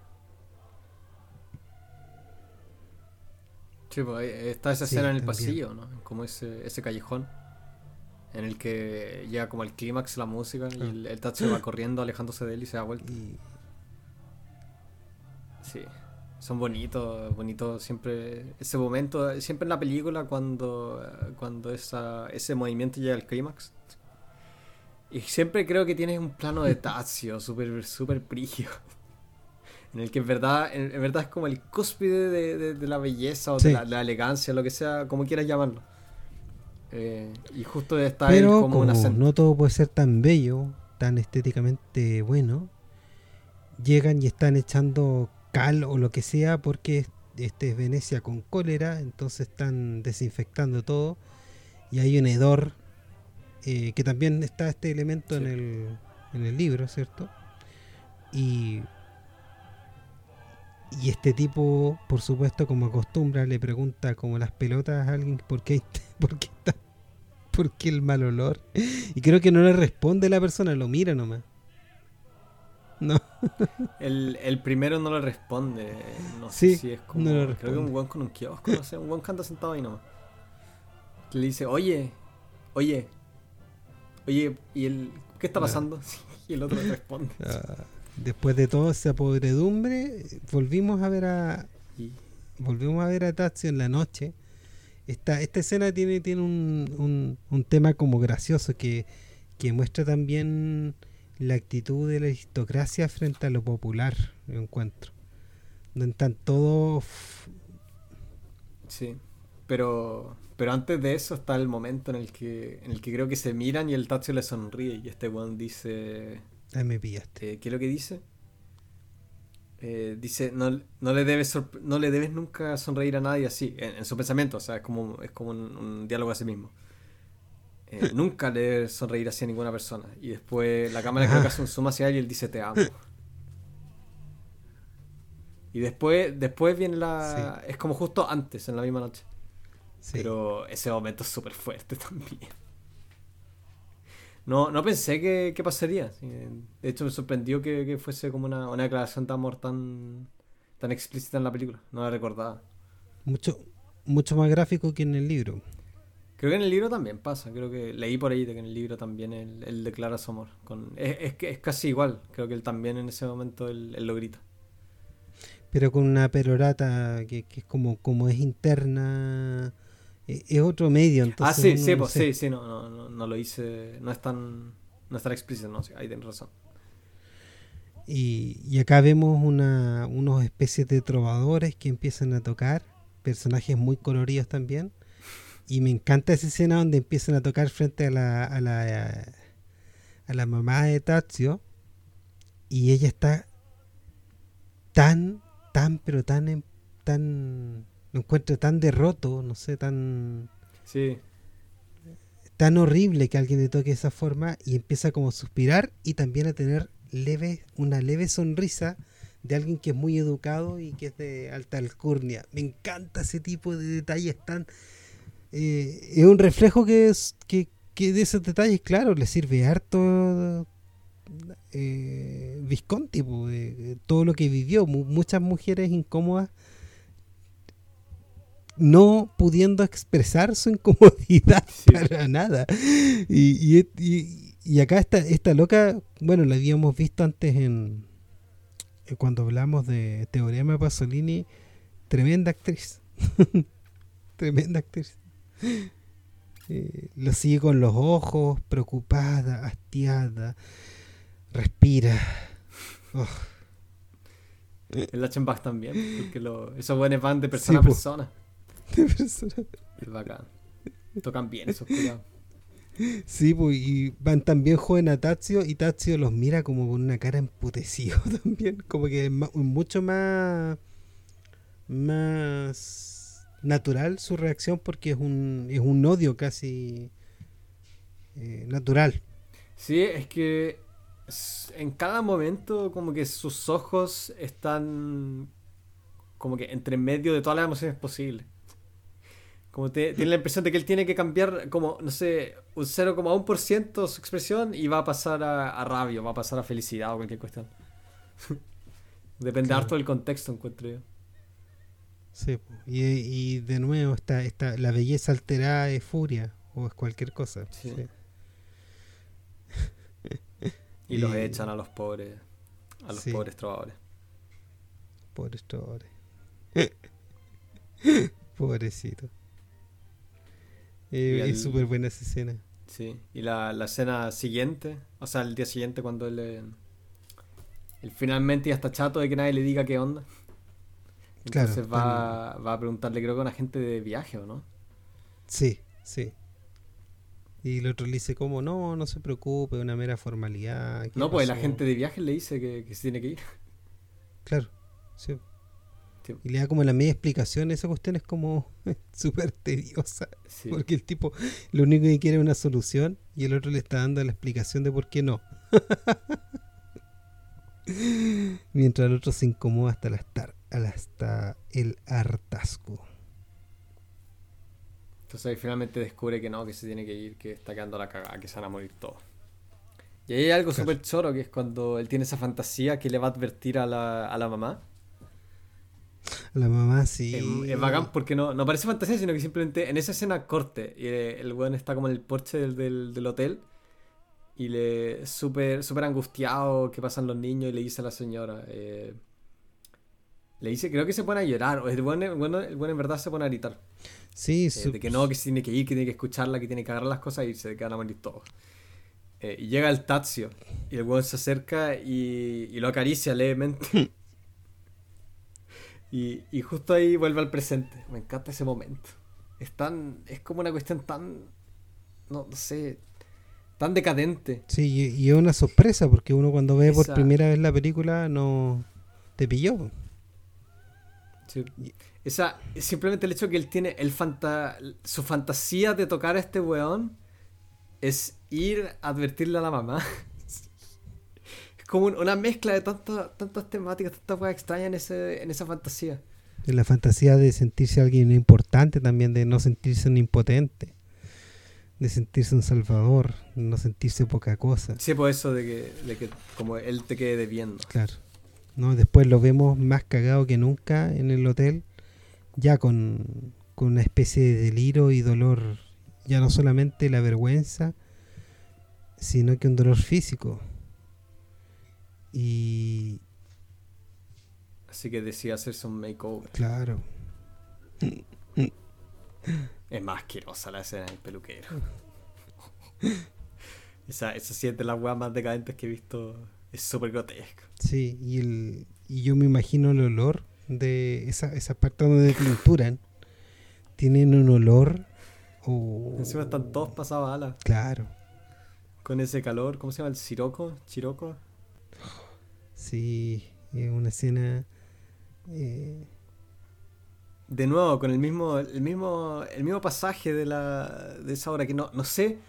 Sí, pues está esa escena en el pasillo, ¿no? Como ese, ese callejón en el que llega como el clímax la música y el, el Tazio va corriendo alejándose de él y se da vuelta. Sí son bonitos, bonitos siempre ese momento, siempre en la película cuando, cuando esa, ese movimiento llega al clímax. Y siempre creo que tienes un plano de Tazio súper super prigio. En el que en verdad, en, verdad es como el cúspide de, la belleza o de, la, elegancia, lo que sea, como quieras llamarlo. Eh, y justo está Pero como, como no todo puede ser tan bello, tan estéticamente bueno, llegan y están echando cal o lo que sea porque este es Venecia con cólera, entonces están desinfectando todo y hay un hedor eh, que también está este elemento en, el, en el libro, ¿cierto? Y, y este tipo, por supuesto, como acostumbra, le pregunta como las pelotas a alguien por qué, por qué está, por qué el mal olor. Y creo que no le responde la persona, lo mira nomás. No. el, primero no le responde. No sé si es como. creo que un guan con un kiosco, no sé. Un guan que anda sentado ahí nomás. le dice, oye, oye, oye, ¿y el qué está pasando? y el otro le responde. Ah, después de toda esa podredumbre, volvimos a ver a. Volvimos a ver a Tazio en la noche. Esta, esta escena tiene, tiene un, un, un tema como gracioso que, que muestra también la actitud de la aristocracia frente a lo popular, yo encuentro. Donde están todos. Sí, pero, pero antes de eso está el momento en el que, en el que creo que se miran y el Tazio le sonríe y este one dice. Ahí me pillaste. Eh, ¿Qué es lo que dice? Eh, dice, no, no, le debes no le debes nunca sonreír a nadie así, en, su pensamiento, o sea, es como, es como un diálogo a sí mismo. Eh, nunca le sonreír así a ninguna persona. Y después la cámara creo que hace un zoom hacia él y él dice te amo. Y después, después viene la. Es como justo antes, en la misma noche. Pero ese momento es súper fuerte también. No, no pensé que, pasaría. De hecho, me sorprendió que, fuese como una, una, declaración de amor tan, tan explícita en la película. No la recordaba. Mucho, mucho más gráfico que en el libro. Creo que en el libro también pasa, creo que leí por ahí de que en el libro también él, declara su amor. Con, es, es, casi igual, creo que él también en ese momento él, lo grita. Pero con una perorata que, es como, como es interna, es, otro medio. Entonces ah, sí, sí, pues, sí, sí, no, no, no, lo hice, no es tan, no es tan explícito, no, sí, ahí tienes razón. Y, acá vemos una, unos especies de trovadores que empiezan a tocar, personajes muy coloridos también. Y me encanta esa escena donde empiezan a tocar frente a la, a la, a la mamá de Tazio. Y ella está tan, tan, pero tan, tan, lo encuentro tan derroto, no sé, tan... Sí. Tan horrible que alguien le toque de esa forma y empieza como a suspirar y también a tener leve, una leve sonrisa de alguien que es muy educado y que es de alta alcurnia. Me encanta ese tipo de detalles tan... Eh, es un reflejo que, es, que, de esos detalles, claro, le sirve harto eh, Visconti, todo lo que vivió. muchas mujeres incómodas no pudiendo expresar su incomodidad para nada. y, y y acá esta, esta loca, bueno, la habíamos visto antes en cuando hablamos de Teorema Pasolini, tremenda actriz. tremenda actriz. Eh, lo sigue con los ojos, preocupada, hastiada, respira. Oh. El Lachenbach también, porque lo, esos buenos van de persona a persona. De persona. Es bacán. Tocan bien esos cuidados. Sí, pues, y van también joven a Tazio y Tazio los mira como con una cara emputecido también, como que es mucho más más natural su reacción porque es un, es un odio casi eh, natural. Sí, es que en cada momento como que sus ojos están como que entre medio de todas las emociones posibles. Como tiene la impresión de que él tiene que cambiar como, no sé, un 0,1% su expresión y va a pasar a, a, rabia, va a pasar a felicidad o cualquier cuestión. Depende harto del contexto, encuentro yo. Sí, y, de nuevo está, está, la belleza alterada es furia o es cualquier cosa. Sí. y, los echan a los pobres, a los pobres trovadores. Pobres trovadores. Pobrecito. Eh, es súper buena esa escena. Sí, y la, la, escena siguiente, o sea, el día siguiente cuando él, él finalmente ya está chato de que nadie le diga qué onda. Entonces va, va, a preguntarle, creo que a una gente de viaje, ¿o no? Sí, sí. Y el otro le dice como, no, no se preocupe, una mera formalidad. No, pues la gente de viaje le dice que, que se tiene que ir. Claro, sí. Y le da como la media explicación, esa cuestión es como súper tediosa. Porque el tipo lo único que quiere es una solución y el otro le está dando la explicación de por qué no. Mientras el otro se incomoda hasta, la hasta el hartazgo. Entonces ahí finalmente descubre que no, que se tiene que ir, que está quedando la cagada, que se van a morir todos. Y ahí hay algo súper choro, que es cuando él tiene esa fantasía que le va a advertir a la, a la mamá la mamá sí. Es, bacán porque no, no parece fantasía, sino que simplemente en esa escena corte. Y el weón está como en el porche del, del, hotel. Y le súper super angustiado que pasan los niños y le dice a la señora. Eh, le dice, creo que se pone a llorar. El buen, en verdad se pone a gritar. Sí, eh, De que no, que tiene que ir, que tiene que escucharla, que tiene que agarrar las cosas y se quedan a morir todos. Eh, y llega el Tazio. Y el weón se acerca y, y lo acaricia levemente. Y, y, justo ahí vuelve al presente. Me encanta ese momento. Es tan. Es como una cuestión tan. No, sé. Tan decadente. Sí, y, es una sorpresa porque uno cuando ve por primera vez la película no. te pilló. Sí. Esa, simplemente el hecho que él tiene el fanta su fantasía de tocar a este weón es ir a advertirle a la mamá como una mezcla de tantas tantas temáticas, tantas cosas extrañas en, ese, en esa fantasía. En la fantasía de sentirse alguien importante también, de no sentirse un impotente, de sentirse un salvador, no sentirse poca cosa. Sí, por eso de que, de que como él te quede debiendo. Claro. No, después lo vemos más cagado que nunca en el hotel, ya con, con una especie de delirio y dolor, ya no solamente la vergüenza, sino que un dolor físico y. Así que decía hacerse un makeover. Claro. Es más asquerosa la escena del peluquero. esa, esa sí es de las weas más decadentes que he visto es súper grotesco. Sí, y, el, y yo me imagino el olor de esa, esa parte donde pinturan. Tienen un olor. Oh, Encima están todos pasados a alas. Claro. Con ese calor, ¿cómo se llama? ¿El siroco? ¿Chiroco? Sí, es una escena. Eh, de nuevo, con el mismo, el mismo, el mismo pasaje de, la, de esa obra, que no, no sé.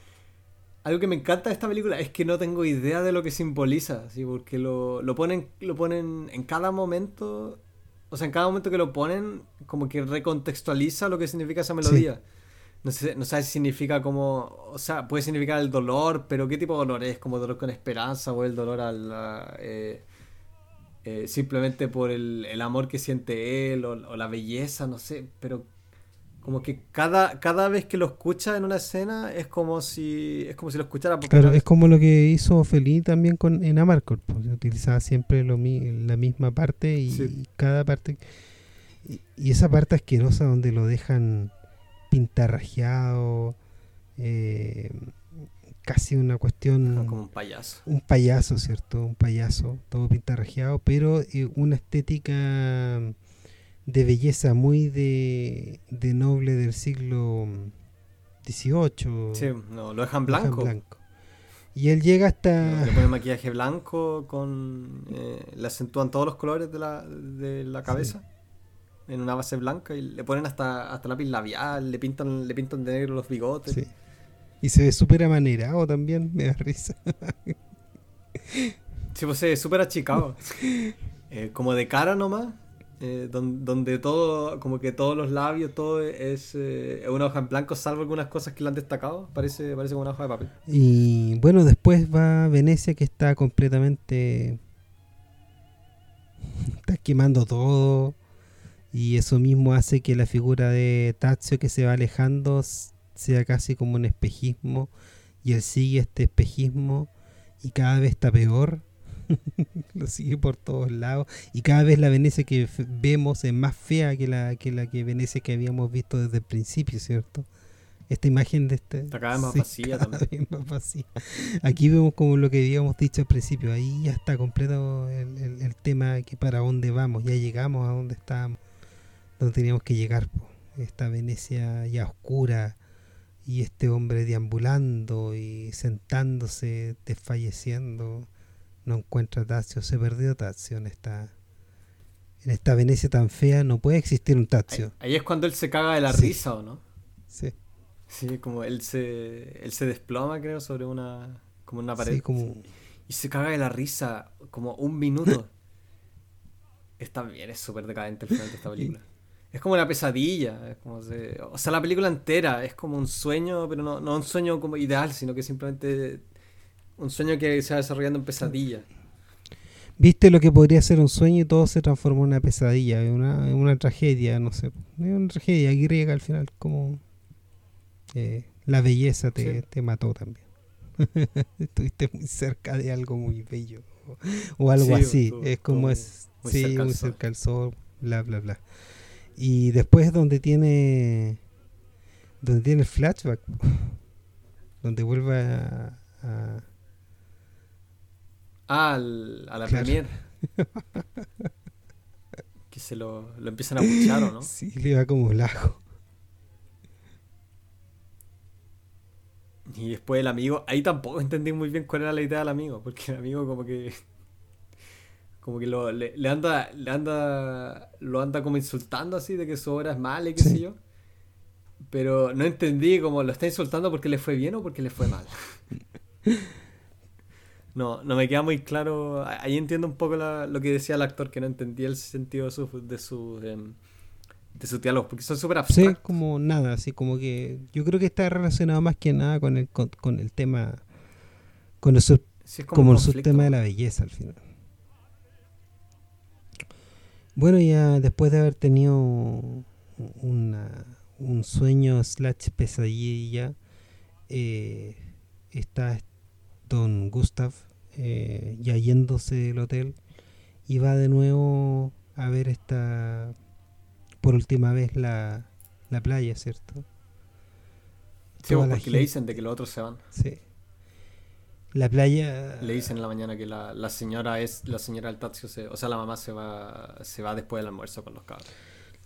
Algo que me encanta de esta película es que no tengo idea de lo que simboliza, ¿sí? porque lo, lo, ponen, lo ponen en cada momento, o sea, en cada momento que lo ponen, como que recontextualiza lo que significa esa melodía. No sé, no sé si significa como, o sea, puede significar el dolor, pero ¿qué tipo de dolor es? ¿Como dolor con esperanza o el dolor al... Eh, eh, simplemente por el, el, amor que siente él o, o, la belleza, no sé, pero como que cada, cada vez que lo escucha en una escena es como si es como si lo escuchara por Claro, es como lo que hizo Feliz también con en Amarcord, pues, utilizaba siempre lo, la misma parte y, sí. y cada parte y, y, esa parte asquerosa donde lo dejan pintarrajeado eh, casi una cuestión... Como un payaso. Un payaso, ¿cierto? Un payaso, todo pintarrajeado, pero eh, una estética de belleza muy de, de noble del siglo XVIII. Sí, no, lo dejan blanco. Lo dejan blanco. Y él llega hasta... Le ponen maquillaje blanco, con eh, le acentúan todos los colores de la, de la cabeza. Sí. En una base blanca y le ponen hasta, hasta lápiz labial, le pintan, le pintan de negro los bigotes. Sí. Y se ve súper amanerado también, me da risa. sí, pues es súper achicado. eh, como de cara nomás. Eh, donde, donde, todo, como que todos los labios, todo es eh, una hoja en blanco, salvo algunas cosas que le han destacado. Parece, parece como una hoja de papel. Y bueno, después va Venecia que está completamente... Está quemando todo. Y eso mismo hace que la figura de Tazio que se va alejando sea casi como un espejismo y él sigue este espejismo y cada vez está peor lo sigue por todos lados y cada vez la Venecia que vemos es más fea que la que la que Venecia que habíamos visto desde el principio cierto esta imagen de este está cada vez más sí, vacía también más vacía. aquí vemos como lo que habíamos dicho al principio ahí ya está completo el, el, el tema que para dónde vamos ya llegamos a donde estábamos donde teníamos que llegar po. esta Venecia ya oscura y este hombre deambulando y sentándose, desfalleciendo, no encuentra Tazio, se perdió Tazio en esta, en esta Venecia tan fea, no puede existir un Tazio. Ahí, ahí es cuando él se caga de la sí. risa, ¿o no? Sí. Sí, como él se, él se desploma, creo, sobre una, como una pared. Sí, como... Y se caga de la risa como un minuto. Está bien, es súper decadente el final de esta película. Es como una pesadilla. Es como se, o sea, la película entera es como un sueño, pero no, no un sueño como ideal, sino que simplemente un sueño que se va desarrollando en pesadilla. Viste lo que podría ser un sueño y todo se transformó en una pesadilla, en una, en una tragedia, no sé. Una tragedia griega al final, como eh, la belleza te, sí. te mató también. Estuviste muy cerca de algo muy bello. O, o algo sí, así. Tú, es como es. Muy sí, cerca muy cerca al sol, bla, bla, bla. Y después donde tiene donde tiene el flashback donde vuelve a, a... Ah, al, a la claro. premier que se lo, lo empiezan a buchar o no sí le va como el ajo. Y después el amigo ahí tampoco entendí muy bien cuál era la idea del amigo porque el amigo como que como que lo, le, le, anda le anda lo anda como insultando así de que su obra es mala y qué sí. sé yo. Pero no entendí como lo está insultando porque le fue bien o porque le fue mal no no me queda muy claro. Ahí entiendo un poco la, lo que decía el actor que no entendía el sentido de su de su de, de sus diálogos porque son súper abstractos. sí como nada así como que yo creo que está relacionado más que nada con el con, con el tema con el sub, sí, como, como el subtema de la belleza al final bueno, ya después de haber tenido una, un sueño slash pesadilla, eh, está don Gustav eh, ya yéndose del hotel y va de nuevo a ver esta, por última vez, la, la playa, ¿cierto? Sí, porque le dicen de que los otros se van. Sí. La playa. Le dicen en la mañana que la, la señora es. La señora del Tazio se, O sea, la mamá se va. Se va después del almuerzo con los cabros.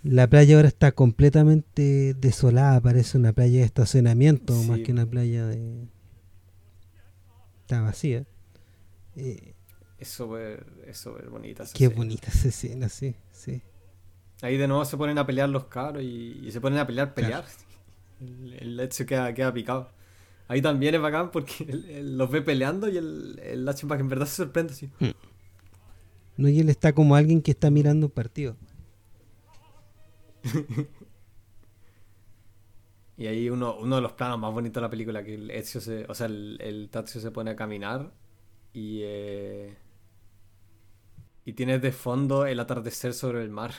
La playa ahora está completamente desolada, parece una playa de estacionamiento más que una playa de. Está vacía. Eh, es súper es bonita. Qué bonita esa escena, sí, sí. Ahí de nuevo se ponen a pelear los cabros y, se ponen a pelear, pelear. El, el queda, queda picado. Ahí también es bacán porque los ve peleando y el, el en verdad se sorprende así. Hmm. No, y él está como alguien que está mirando un partido. y ahí uno, uno de los planos más bonitos de la película, que el Ezio se, o sea, el, el se pone a caminar y eh, y tienes de fondo el atardecer sobre el mar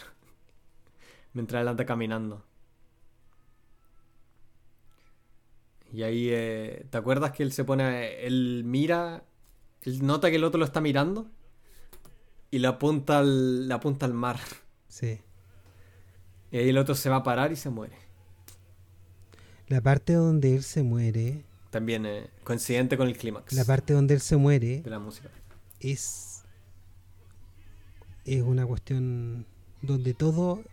mientras él anda caminando. Y ahí, eh, ¿te acuerdas que él se pone, él mira, él nota que el otro lo está mirando y le apunta al, le apunta al mar. Sí. Y ahí el otro se va a parar y se muere. La parte donde él se muere. También eh, coincidente con el clímax. La parte donde él se muere. De la música. Es. Es una cuestión donde todo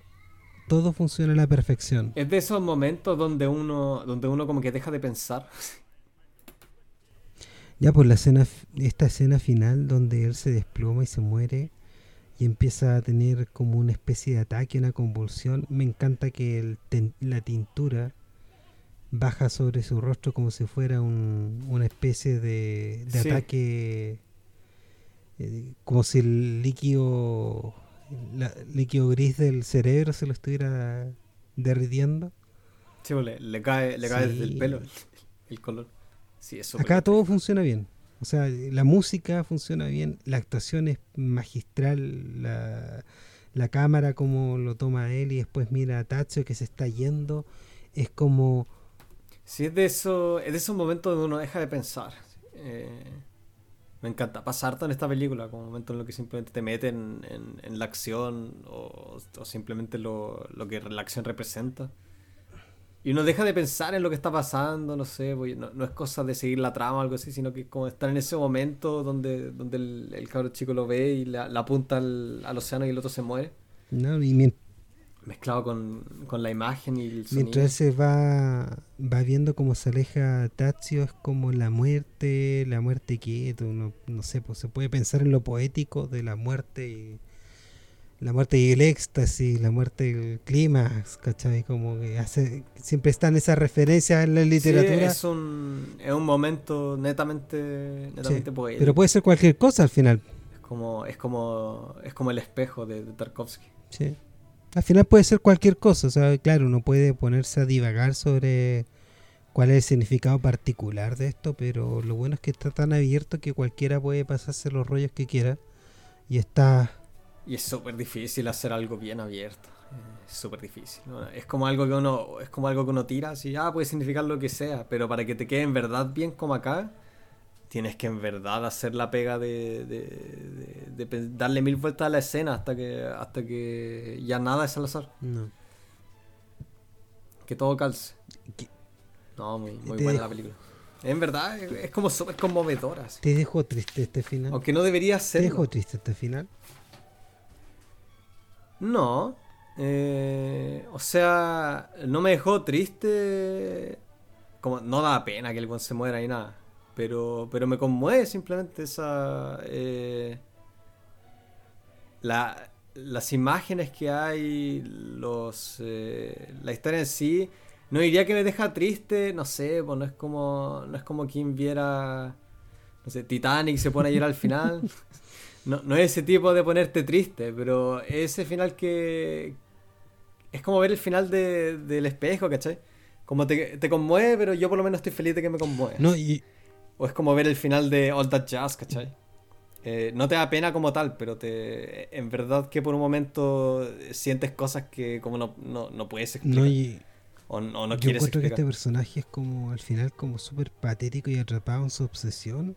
todo funciona a la perfección. Es de esos momentos donde uno, donde uno como que deja de pensar. Ya, pues la escena, esta escena final donde él se desploma y se muere y empieza a tener como una especie de ataque, una convulsión. Me encanta que la tintura baja sobre su rostro como si fuera una especie de, ataque, eh, como si el líquido el líquido gris del cerebro se lo estuviera derritiendo. Sí, pues, le, cae, le cae desde el pelo el, color. Sí, eso Acá todo funciona bien. O sea, la música funciona bien, la actuación es magistral, la, la cámara como lo toma él y después mira a Tacho que se está yendo, es como... Sí, es de, eso, es de esos momentos donde uno deja de pensar. Eh, me encanta. Pasa harto en esta película, como momento en lo que simplemente te meten en, la acción o, simplemente lo, que la acción representa. Y uno deja de pensar en lo que está pasando, no sé, pues, no, es cosa de seguir la trama o algo así, sino que como estar en ese momento donde, donde el, el cabro chico lo ve y la, apunta al, al, océano y el otro se muere. No, y mezclado con, la imagen y el sonido. Mientras se va, va viendo cómo se aleja Tazio, es como la muerte, la muerte quieto, no, no sé, pues se puede pensar en lo poético de la muerte y la muerte y el éxtasis, la muerte y el clímax, ¿cachai? Como que hace, siempre están esas referencias en la literatura. es, un, es un momento netamente, netamente poético. Pero puede ser cualquier cosa al final. Es como, es como, es como el espejo de, de Tarkovsky. Sí. Al final puede ser cualquier cosa, o sea, claro, uno puede ponerse a divagar sobre cuál es el significado particular de esto, pero lo bueno es que está tan abierto que cualquiera puede pasarse los rollos que quiera y está... Y es súper difícil hacer algo bien abierto, es súper difícil. Es como algo que uno es como algo que uno tira, así, ah, puede significar lo que sea, pero para que te quede en verdad bien como acá, tienes que en verdad hacer la pega de, de, darle mil vueltas a la escena hasta que hasta que ya nada es al azar. No. Que todo calce. No, muy, muy buena la película. En verdad, es como súper conmovedora. ¿Te dejó triste este final? Aunque no debería ser. ¿Te dejó triste este final? No. Eh, o sea, no me dejó triste. Como no da pena que el buen se muera y nada. Pero, pero me conmueve simplemente esa... Eh, la, las imágenes que hay, los, eh, la historia en sí, no diría que me deja triste, no sé, pues no es como, no es como quien viera, no sé, Titanic se pone a llorar al final. No, no es ese tipo de ponerte triste, pero ese final que... Es como ver el final de, del espejo, ¿cachai? Como te, te conmueve, pero yo por lo menos estoy feliz de que me conmueve. No, y, o es como ver el final de All That Jazz, ¿cachai? Eh, no te da pena como tal, pero te en verdad que por un momento sientes cosas que como no, no, puedes explicar. o, no yo quieres encuentro que este personaje es como al final como súper patético y atrapado en su obsesión.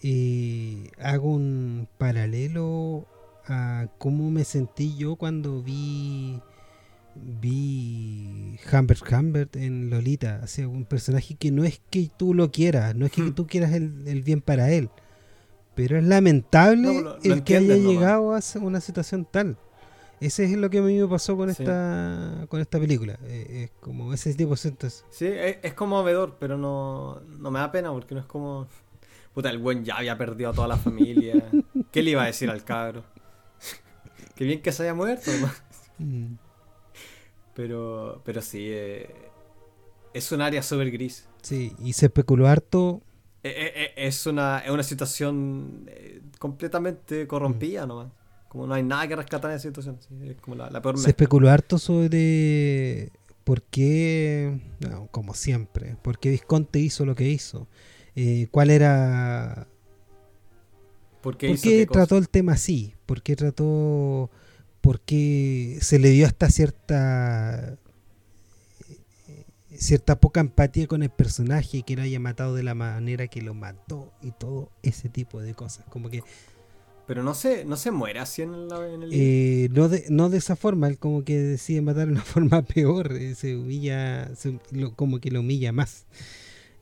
Y hago un paralelo a cómo me sentí yo cuando vi vi Humbert Humbert en Lolita, o sea, un personaje que no es que tú lo quieras, no es que Hmm. tú quieras el, el bien para él, pero es lamentable No, lo- lo el que haya nomás. llegado a una situación tal. Ese es lo que a mí me pasó con Sí. esta con esta película. Eh, es como ese tipo de sentas. Sí, es, es conmovedor, pero no, no me da pena porque no es como. Puta, el buen ya había perdido a toda la familia. ¿Qué le iba a decir al cabro? Qué bien que se haya muerto. Mm. Pero, pero sí, eh, es un área súper gris. Sí, y se especuló harto. Eh, eh, Es una, es una situación completamente corrompida nomás. Como no hay nada que rescatar en esa situación. sí, es como la, la peor Se especuló harto sobre por qué, no, como siempre, por qué Visconti hizo lo que hizo. Eh, ¿Cuál era ¿Por qué ¿Por hizo qué qué cosa? trató el tema así? ¿Por qué trató.? ¿Por qué se le dio hasta cierta. cierta poca empatía con el personaje que lo haya matado de la manera que lo mató y todo ese tipo de cosas? Como que. Pero no se, no se muere así en, la- en el eh, no, de, no de esa forma, él como que decide matar de una forma peor, eh, se humilla, se- lo- como que lo humilla más.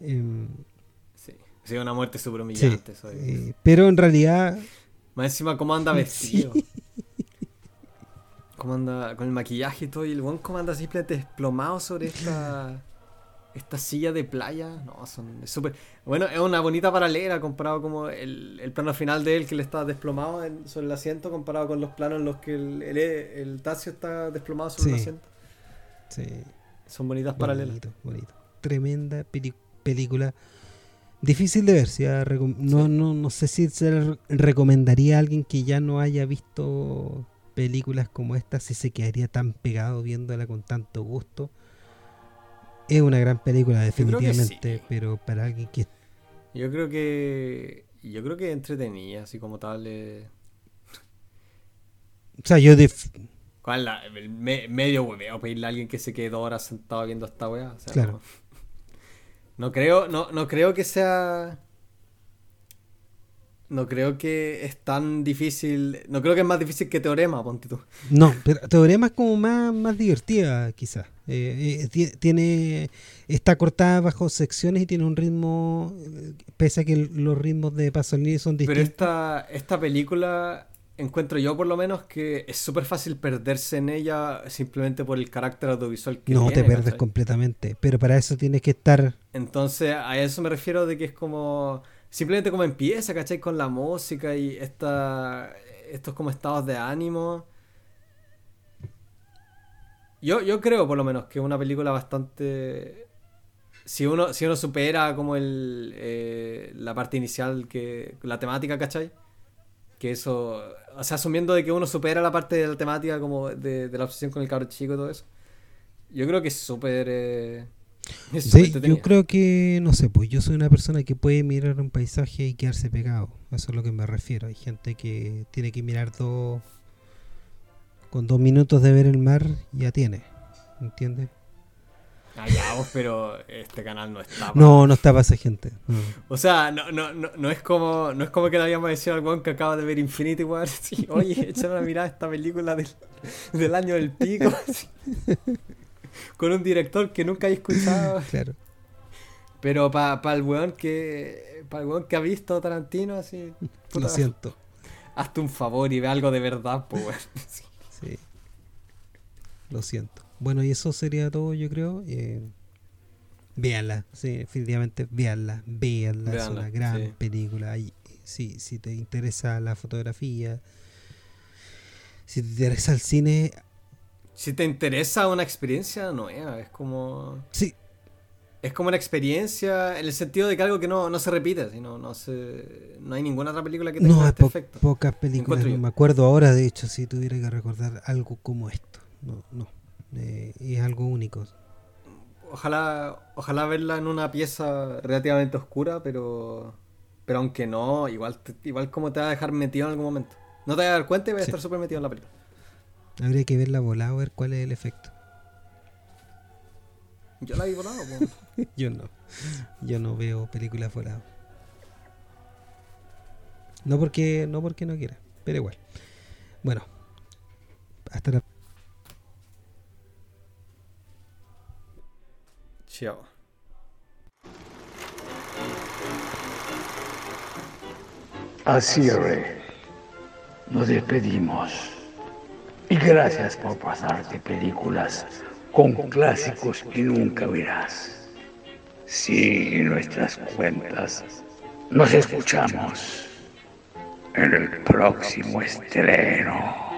Em, Sí. Sí, una muerte súper humillante. eh, pero en realidad Más encima cómo anda Sí. Cómo anda con el maquillaje y todo. Y el buen cómo anda simplemente desplomado sobre esta. Esta silla de playa. No, son súper. Bueno, es una bonita paralela comparado como el, el plano final de él que le está desplomado en- sobre el asiento comparado con los planos en los que el, el, el Tacio está desplomado sobre el asiento. sí, Son bonitas paralelas. Bonito, bonito. Tremenda película. Difícil de ver. si no, Sí. no, no sé si se recomendaría a alguien que ya no haya visto películas como esta, si se quedaría tan pegado viéndola con tanto gusto. Es una gran película, definitivamente, sí. pero para alguien que. Yo creo que. Yo creo que entretenía, así como tal. eh, O sea, yo. def- ¿Cuál es la- el me- medio hueveo pedirle a alguien que se quede dos horas sentado viendo esta weá? O sea, Claro. No, no creo, no, no creo que sea. No creo que es tan difícil. No creo que es más difícil que Teorema, ponte tú. No, pero Teorema es como más, más divertida, quizás. Eh, eh, ti- tiene está cortada bajo secciones y tiene un ritmo, eh, pese a que el- los ritmos de Pasolini son Pero distintos. esta, esta película, encuentro yo por lo menos que es súper fácil perderse en ella simplemente por el carácter audiovisual que no tiene, te pierdes ¿cachai? completamente, pero para eso tienes que estar. Entonces, a eso me refiero de que es como. Simplemente como empieza, ¿cachai? Con la música y esta, estos como estados de ánimo. Yo, yo creo, por lo menos, que es una película bastante. Si uno, si uno supera como el, eh, la parte inicial, que la temática, ¿cachai? Que eso. O sea, asumiendo de que uno supera la parte de la temática, como de, de la obsesión con el cabro chico y todo eso. Yo creo que es súper. eh, Sí, yo creo que, no sé, pues yo soy una persona que puede mirar un paisaje y quedarse pegado. Eso es lo que me refiero. Hay gente que tiene que mirar dos. Con dos minutos de ver el mar, ya tiene. ¿Entiendes? Ah, ya, vos, pero este canal no está. pa- No, no está para esa gente. no. O sea, no, no, no, no es como no es como que le habíamos decido al weón que acaba de ver Infinity War. Sí, oye, échale una mirada a esta película del, del año del pico. Con un director que nunca he escuchado. Claro. Pero para el weón que. Para el weón que ha visto Tarantino, así. puta, Lo siento. Hazte un favor y ve algo de verdad, pues weón. Sí. Lo siento. Bueno, y eso sería todo, yo creo. Eh, véanla, sí, definitivamente véanla, véanla. Es una gran sí. película. Y, sí, si te interesa la fotografía, si te interesa el cine, Si te interesa una experiencia nueva, es como. sí, Es como una experiencia en el sentido de que algo que no, no se repite, sino no se, no hay ninguna otra película que tenga no este po- efecto. pocas películas. No me acuerdo ahora, de hecho, si tuviera que recordar algo como esto. No, no. Eh, es algo único. Ojalá, ojalá verla en una pieza relativamente oscura, pero pero aunque no, igual igual como te va a dejar metido en algún momento. No te vas a dar cuenta y vas a estar súper metido en la película. Habría que verla volada a ver cuál es el efecto. Yo la vi volado, po. Yo no. Yo no veo películas voladas. No porque no porque no quiera, pero igual. Bueno, hasta la Chao. Al cierre, nos despedimos. Y gracias por pasarte películas con clásicos que nunca verás. Sigue nuestras cuentas. Nos escuchamos en el próximo estreno.